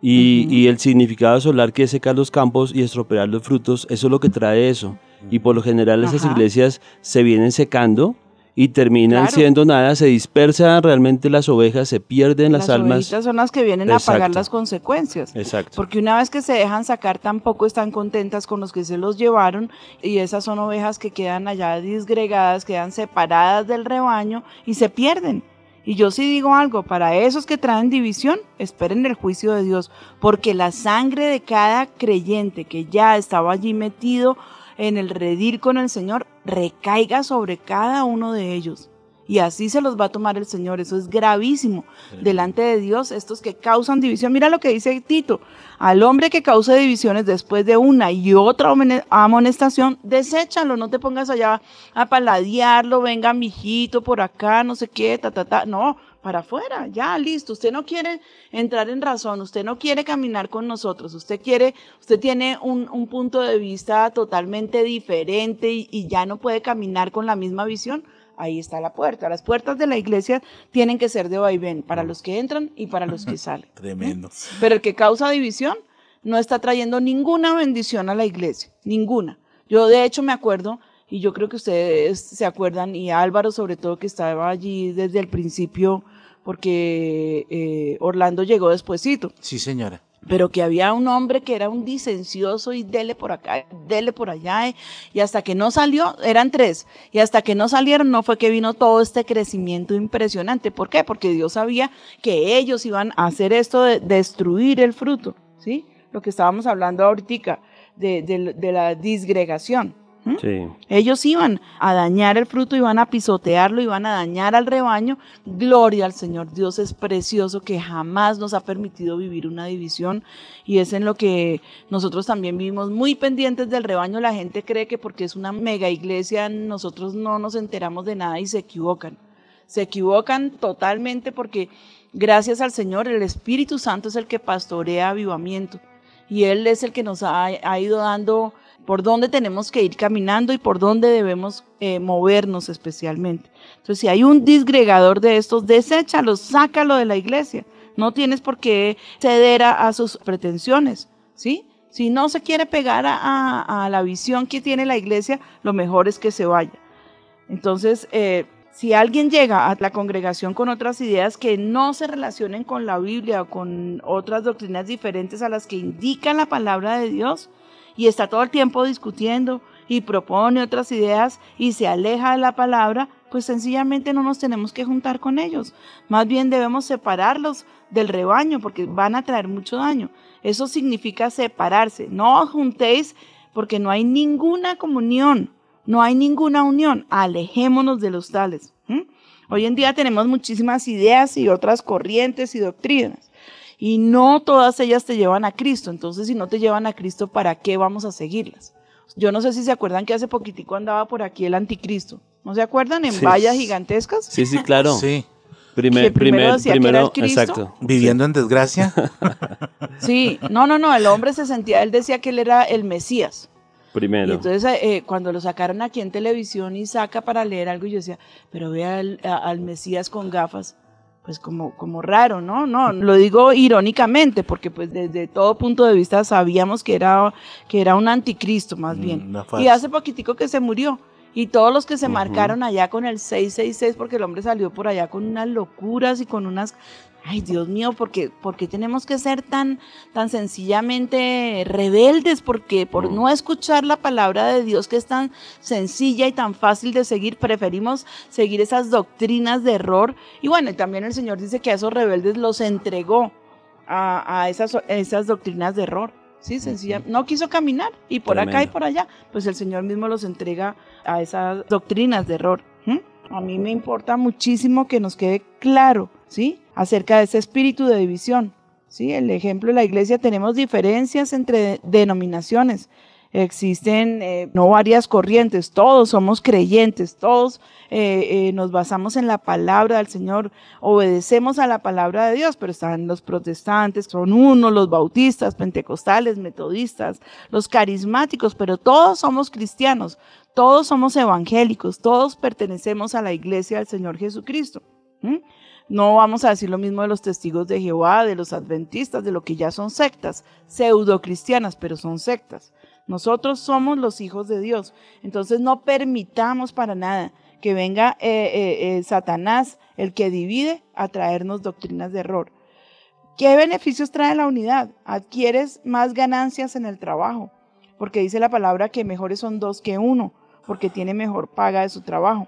Y, y el significado de asolar que es secar los campos y estropear los frutos, eso es lo que trae eso. Y por lo general esas iglesias se vienen secando y terminan Claro. siendo nada, se dispersan realmente las ovejas, se pierden las, almas. ovejitas son las que vienen a pagar Exacto. las consecuencias. Exacto. Porque una vez que se dejan sacar, tampoco están contentas con los que se los llevaron y esas son ovejas que quedan allá disgregadas, quedan separadas del rebaño y se pierden. Y yo sí digo algo, para esos que traen división, esperen el juicio de Dios, porque la sangre de cada creyente que ya estaba allí metido en el redil con el Señor recaiga sobre cada uno de ellos. Y así se los va a tomar el Señor. Eso es gravísimo. Delante de Dios, estos que causan división. Mira lo que dice Tito. Al hombre que cause divisiones después de una y otra amone- amonestación, deséchalo. No te pongas allá a paladearlo. Venga, mijito, por acá, no sé qué, ta, ta, ta. No, para afuera, ya, listo. Usted no quiere entrar en razón. Usted no quiere caminar con nosotros. Usted quiere, usted tiene un, un punto de vista totalmente diferente y, y ya no puede caminar con la misma visión ahí está la puerta. Las puertas de la iglesia tienen que ser de vaivén para los que entran y para los que <laughs> salen. Tremendo. Pero el que causa división no está trayendo ninguna bendición a la iglesia, ninguna. Yo de hecho me acuerdo, y yo creo que ustedes se acuerdan, y Álvaro sobre todo que estaba allí desde el principio, porque eh, Orlando llegó despuesito Sí, señora. pero que había un hombre que era un dicencioso y dele por acá, dele por allá, eh, y hasta que no salió, eran tres, y hasta que no salieron no fue que vino todo este crecimiento impresionante. ¿Por qué? Porque Dios sabía que ellos iban a hacer esto de destruir el fruto, ¿sí? Lo que estábamos hablando ahorita, de, de- de la disgregación. ¿M? Sí. Ellos iban a dañar el fruto, iban a pisotearlo, iban a dañar al rebaño. Gloria al Señor. Dios es precioso que jamás nos ha permitido vivir una división y es en lo que nosotros también vivimos muy pendientes del rebaño. La gente cree que porque es una mega iglesia nosotros no nos enteramos de nada y se equivocan. Se equivocan totalmente porque gracias al Señor el Espíritu Santo es el que pastorea avivamiento y Él es el que nos ha, ha ido dando por dónde tenemos que ir caminando y por dónde debemos eh, movernos especialmente. Entonces, si hay un disgregador de estos, deséchalo, sácalo de la iglesia. No tienes por qué ceder a, sus pretensiones, ¿sí? Si no se quiere pegar a la visión que tiene la iglesia, lo mejor es que se vaya. Entonces, eh, si alguien llega a la congregación con otras ideas que no se relacionen con la Biblia o con otras doctrinas diferentes a las que indican la palabra de Dios y está todo el tiempo discutiendo y propone otras ideas y se aleja de la palabra, pues sencillamente no nos tenemos que juntar con ellos. Más bien debemos separarlos del rebaño porque van a traer mucho daño. Eso significa separarse. No os juntéis porque no hay ninguna comunión. No hay ninguna unión. Alejémonos de los tales. Hoy en día tenemos muchísimas ideas y otras corrientes y doctrinas. Y no todas ellas te llevan a Cristo. Entonces, si no te llevan a Cristo, ¿para qué vamos a seguirlas? Yo no sé si se acuerdan que hace poquitico andaba por aquí el anticristo. ¿No se acuerdan? En Sí. vallas gigantescas. Sí, sí, claro. Sí. Primer, Que primero primer, decía que era el primero, Cristo. exacto. Viviendo en desgracia. <laughs> Sí, no, no, no, el hombre se sentía, él decía que él era el Mesías. Y Primero. entonces eh, cuando lo sacaron aquí en televisión y saca para leer algo, yo decía, pero ve al, a- al Mesías con gafas, pues como, como raro, ¿no? No, lo digo irónicamente, porque pues desde todo punto de vista sabíamos que era, que era un anticristo más Mm, bien. Y hace poquitico que se murió. Y todos los que se marcaron allá con el 666, porque el hombre salió por allá con unas locuras y con unas... Ay, Dios mío, ¿por qué, por qué tenemos que ser tan, tan sencillamente rebeldes? Porque por Mm. no escuchar la palabra de Dios que es tan sencilla y tan fácil de seguir, preferimos seguir esas doctrinas de error. Y bueno, también el Señor dice que a esos rebeldes los entregó a, a esas, esas doctrinas de error. Sí, sencilla. No quiso caminar y por acá y por allá, pues el Señor mismo los entrega a esas doctrinas de error. ¿m? A mí me importa muchísimo que nos quede claro, ¿sí? Acerca de ese espíritu de división. ¿sí? El ejemplo de la iglesia, tenemos diferencias entre denominaciones. Existen eh, no varias corrientes, todos somos creyentes, todos eh, eh, nos basamos en la palabra del Señor, obedecemos a la palabra de Dios, pero están los protestantes, son unos, los bautistas, pentecostales, metodistas, los carismáticos, pero todos somos cristianos, todos somos evangélicos, todos pertenecemos a la iglesia del Señor Jesucristo. No vamos a decir lo mismo de los testigos de Jehová, de los adventistas, de lo que ya son sectas, pseudo cristianas, pero son sectas. Nosotros somos los hijos de Dios. Entonces no permitamos para nada que venga eh, eh, eh, Satanás, el que divide, a traernos doctrinas de error. ¿Qué beneficios trae la unidad? Adquieres más ganancias en el trabajo, porque dice la palabra que mejores son dos que uno, porque tiene mejor paga de su trabajo.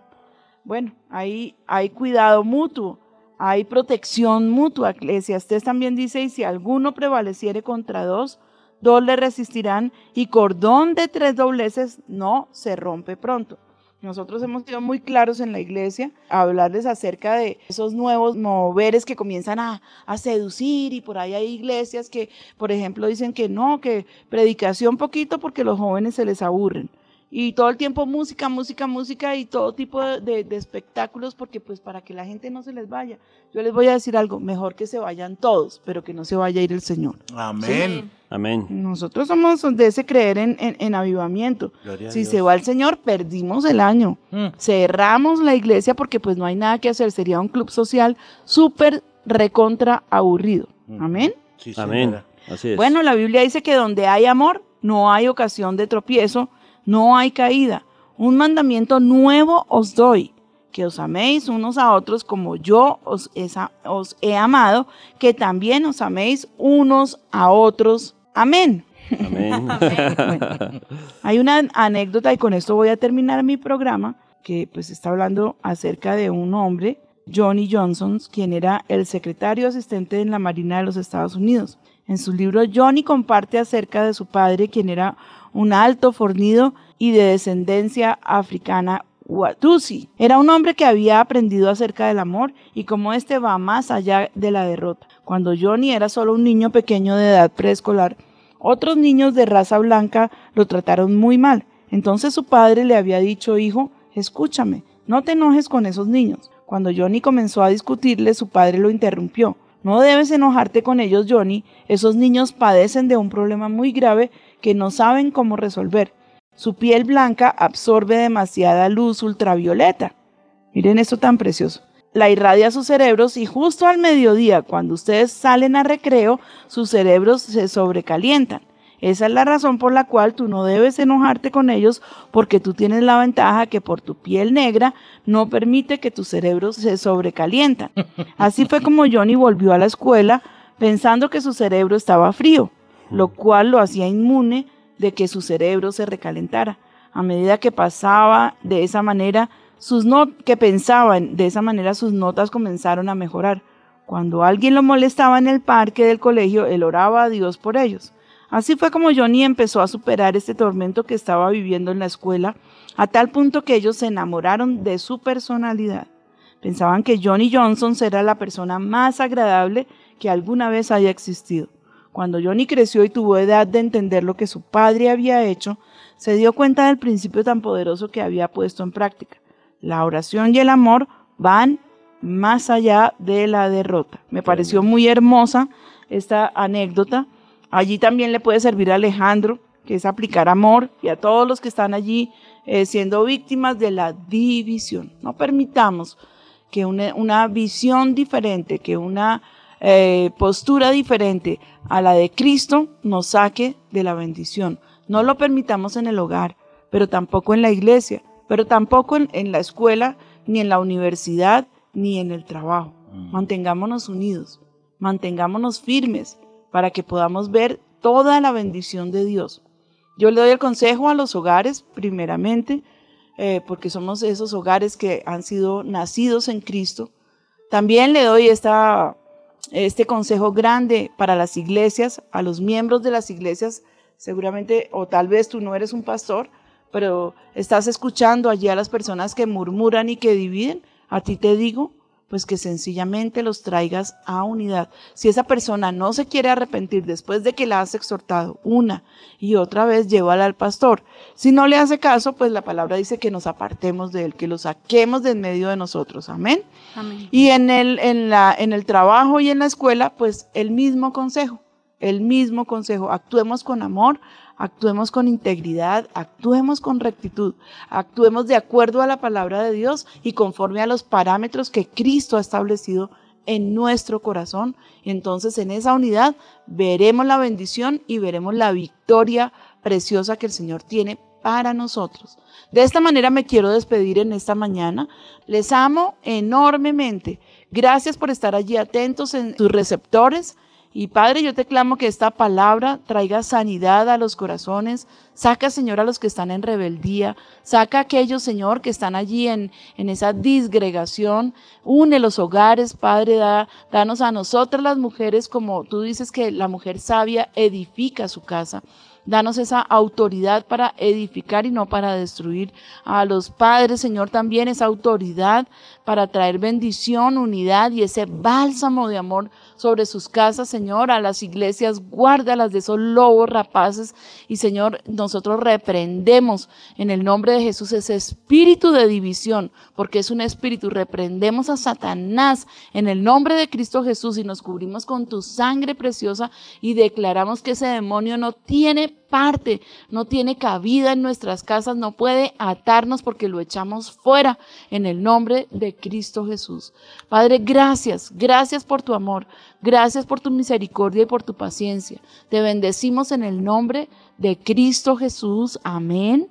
Bueno, ahí hay cuidado mutuo, hay protección mutua. Eclesiastés también dice, y si alguno prevaleciere contra dos, dos le resistirán y cordón de tres dobleces no se rompe pronto. Nosotros hemos sido muy claros en la iglesia a hablarles acerca de esos nuevos moveres que comienzan a, a seducir y por ahí hay iglesias que, por ejemplo, dicen que no, que predicación poquito porque los jóvenes se les aburren. Y todo el tiempo música, música, música y todo tipo de, de- de espectáculos porque pues para que la gente no se les vaya. Yo les voy a decir algo, mejor que se vayan todos, pero que no se vaya a ir el Señor. Amén. Amén. Nosotros somos de ese creer en, en- en avivamiento. Si se va el Señor, perdimos el año. Mm. Cerramos la iglesia porque pues no hay nada que hacer. Sería un club social súper recontra aburrido. Amén. Sí, Amén. Así es. Bueno, la Biblia dice que donde hay amor, no hay ocasión de tropiezo, no hay caída. Un mandamiento nuevo os doy, que os améis unos a otros como yo os, esa- os he amado, que también os améis unos a otros. Amén. <laughs> Amén. Bueno, hay una anécdota y con esto voy a terminar mi programa que pues está hablando acerca de un hombre, Johnny Johnson, quien era el secretario asistente en la Marina de los Estados Unidos. En su libro Johnny comparte acerca de su padre, quien era un alto fornido y de descendencia africana Watusi. Era un hombre que había aprendido acerca del amor y cómo éste va más allá de la derrota. Cuando Johnny era solo un niño pequeño de edad preescolar, otros niños de raza blanca lo trataron muy mal. Entonces su padre le había dicho, hijo, escúchame, no te enojes con esos niños. Cuando Johnny comenzó a discutirle, su padre lo interrumpió. No debes enojarte con ellos, Johnny. Esos niños padecen de un problema muy grave que no saben cómo resolver. Su piel blanca absorbe demasiada luz ultravioleta. Miren esto tan precioso. La irradia a sus cerebros y justo al mediodía, cuando ustedes salen a recreo, sus cerebros se sobrecalientan. Esa es la razón por la cual tú no debes enojarte con ellos porque tú tienes la ventaja que por tu piel negra no permite que tus cerebros se sobrecalientan. <laughs> Así fue como Johnny volvió a la escuela pensando que su cerebro estaba frío, lo cual lo hacía inmune de que su cerebro se recalentara. A medida que pasaba de esa manera, sus no que pensaban de esa manera sus notas comenzaron a mejorar. Cuando alguien lo molestaba en el parque del colegio, él oraba a Dios por ellos. Así fue como Johnny empezó a superar este tormento que estaba viviendo en la escuela, a tal punto que ellos se enamoraron de su personalidad. Pensaban que Johnny Johnson era la persona más agradable que alguna vez haya existido. Cuando Johnny creció y tuvo edad de entender lo que su padre había hecho, se dio cuenta del principio tan poderoso que había puesto en práctica. La oración y el amor van más allá de la derrota. Me pareció muy hermosa esta anécdota. Allí también le puede servir a Alejandro, que es aplicar amor, y a todos los que están allí eh, siendo víctimas de la división. No permitamos que una, una visión diferente, que una eh, postura diferente a la de Cristo nos saque de la bendición. No lo permitamos en el hogar, pero tampoco en la iglesia, pero tampoco en, en la escuela, ni en la universidad, ni en el trabajo. Mantengámonos unidos, mantengámonos firmes para que podamos ver toda la bendición de Dios. Yo le doy el consejo a los hogares, primeramente, eh, porque somos esos hogares que han sido nacidos en Cristo. También le doy esta, este consejo grande para las iglesias, a los miembros de las iglesias, seguramente, o tal vez tú no eres un pastor, pero estás escuchando allí a las personas que murmuran y que dividen. A ti te digo, pues que sencillamente los traigas a unidad. Si esa persona no se quiere arrepentir después de que la has exhortado una y otra vez, llévala al pastor. Si no le hace caso, pues la palabra dice que nos apartemos de él, que lo saquemos de en medio de nosotros. Amén. Amén. Y en el, en, la, en el trabajo y en la escuela, pues el mismo consejo, el mismo consejo. Actuemos con amor, actuemos con integridad, actuemos con rectitud, actuemos de acuerdo a la palabra de Dios y conforme a los parámetros que Cristo ha establecido en nuestro corazón. Entonces en esa unidad veremos la bendición y veremos la victoria preciosa que el Señor tiene para nosotros. De esta manera me quiero despedir en esta mañana. Les amo enormemente. Gracias por estar allí atentos en sus receptores. Y Padre, yo te clamo que esta palabra traiga sanidad a los corazones. Saca, Señor, a los que están en rebeldía. Saca a aquellos, Señor, que están allí en, en esa disgregación. Une los hogares, Padre. Da, danos a nosotras las mujeres, como tú dices que la mujer sabia edifica su casa. Danos esa autoridad para edificar y no para destruir. A los padres, Señor, también esa autoridad para traer bendición, unidad y ese bálsamo de amor sobre sus casas, Señor, a las iglesias, guárdalas de esos lobos rapaces. Y Señor, nosotros reprendemos en el nombre de Jesús ese espíritu de división, porque es un espíritu, reprendemos a Satanás en el nombre de Cristo Jesús y nos cubrimos con tu sangre preciosa y declaramos que ese demonio no tiene parte, no tiene cabida en nuestras casas, no puede atarnos porque lo echamos fuera en el nombre de Cristo Jesús. Padre, gracias, gracias por tu amor, gracias por tu misericordia y por tu paciencia. Te bendecimos en el nombre de Cristo Jesús. Amén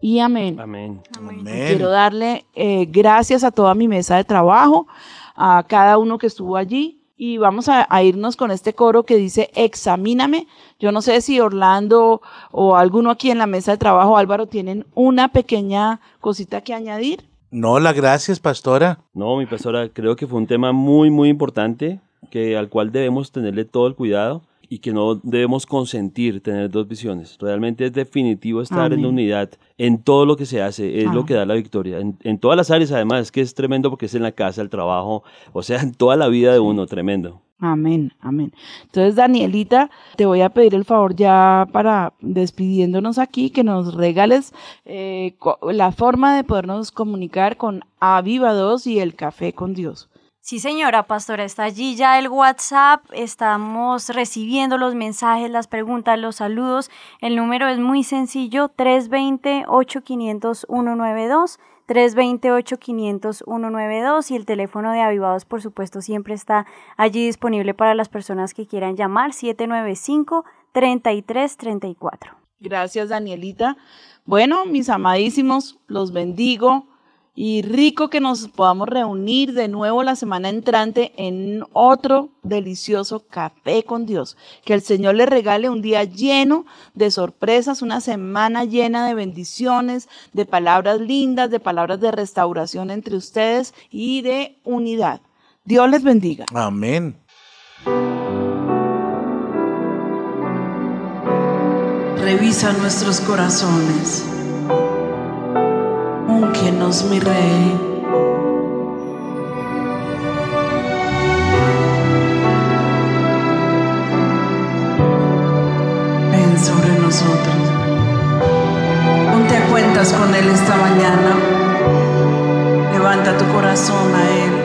y amén. Amén. Amén. Quiero darle eh, gracias a toda mi mesa de trabajo, a cada uno que estuvo allí. Y vamos a, a irnos con este coro que dice, examíname. Yo no sé si Orlando o alguno aquí en la mesa de trabajo, Álvaro, tienen una pequeña cosita que añadir. No, la gracias, pastora. No, mi pastora, creo que fue un tema muy, muy importante, que al cual debemos tenerle todo el cuidado y que no debemos consentir tener dos visiones. Realmente es definitivo estar en Amén. unidad en todo lo que se hace, es lo que da la victoria. En, en todas las áreas, además, que es tremendo porque es en la casa, el trabajo, o sea, en toda la vida de uno, tremendo. Amén, amén. Entonces, Danielita, te voy a pedir el favor ya para despidiéndonos aquí, que nos regales eh, la forma de podernos comunicar con Aviva 2 y el Café con Dios. Sí, señora pastora, está allí ya el WhatsApp, estamos recibiendo los mensajes, las preguntas, los saludos. El número es muy sencillo, 320-8500-192, 320-8500-192 y el teléfono de Avivados, por supuesto, siempre está allí disponible para las personas que quieran llamar, 795-3334. Gracias, Danielita. Bueno, mis amadísimos, los bendigo y rico que nos podamos reunir de nuevo la semana entrante en otro delicioso café con Dios. Que el Señor le regale un día lleno de sorpresas, una semana llena de bendiciones, de palabras lindas, de palabras de restauración entre ustedes y de unidad. Dios les bendiga. Amén. Revisa nuestros corazones. Úngenos, mi rey. Ven sobre nosotros. Ponte a cuentas con Él esta mañana. Levanta tu corazón a Él.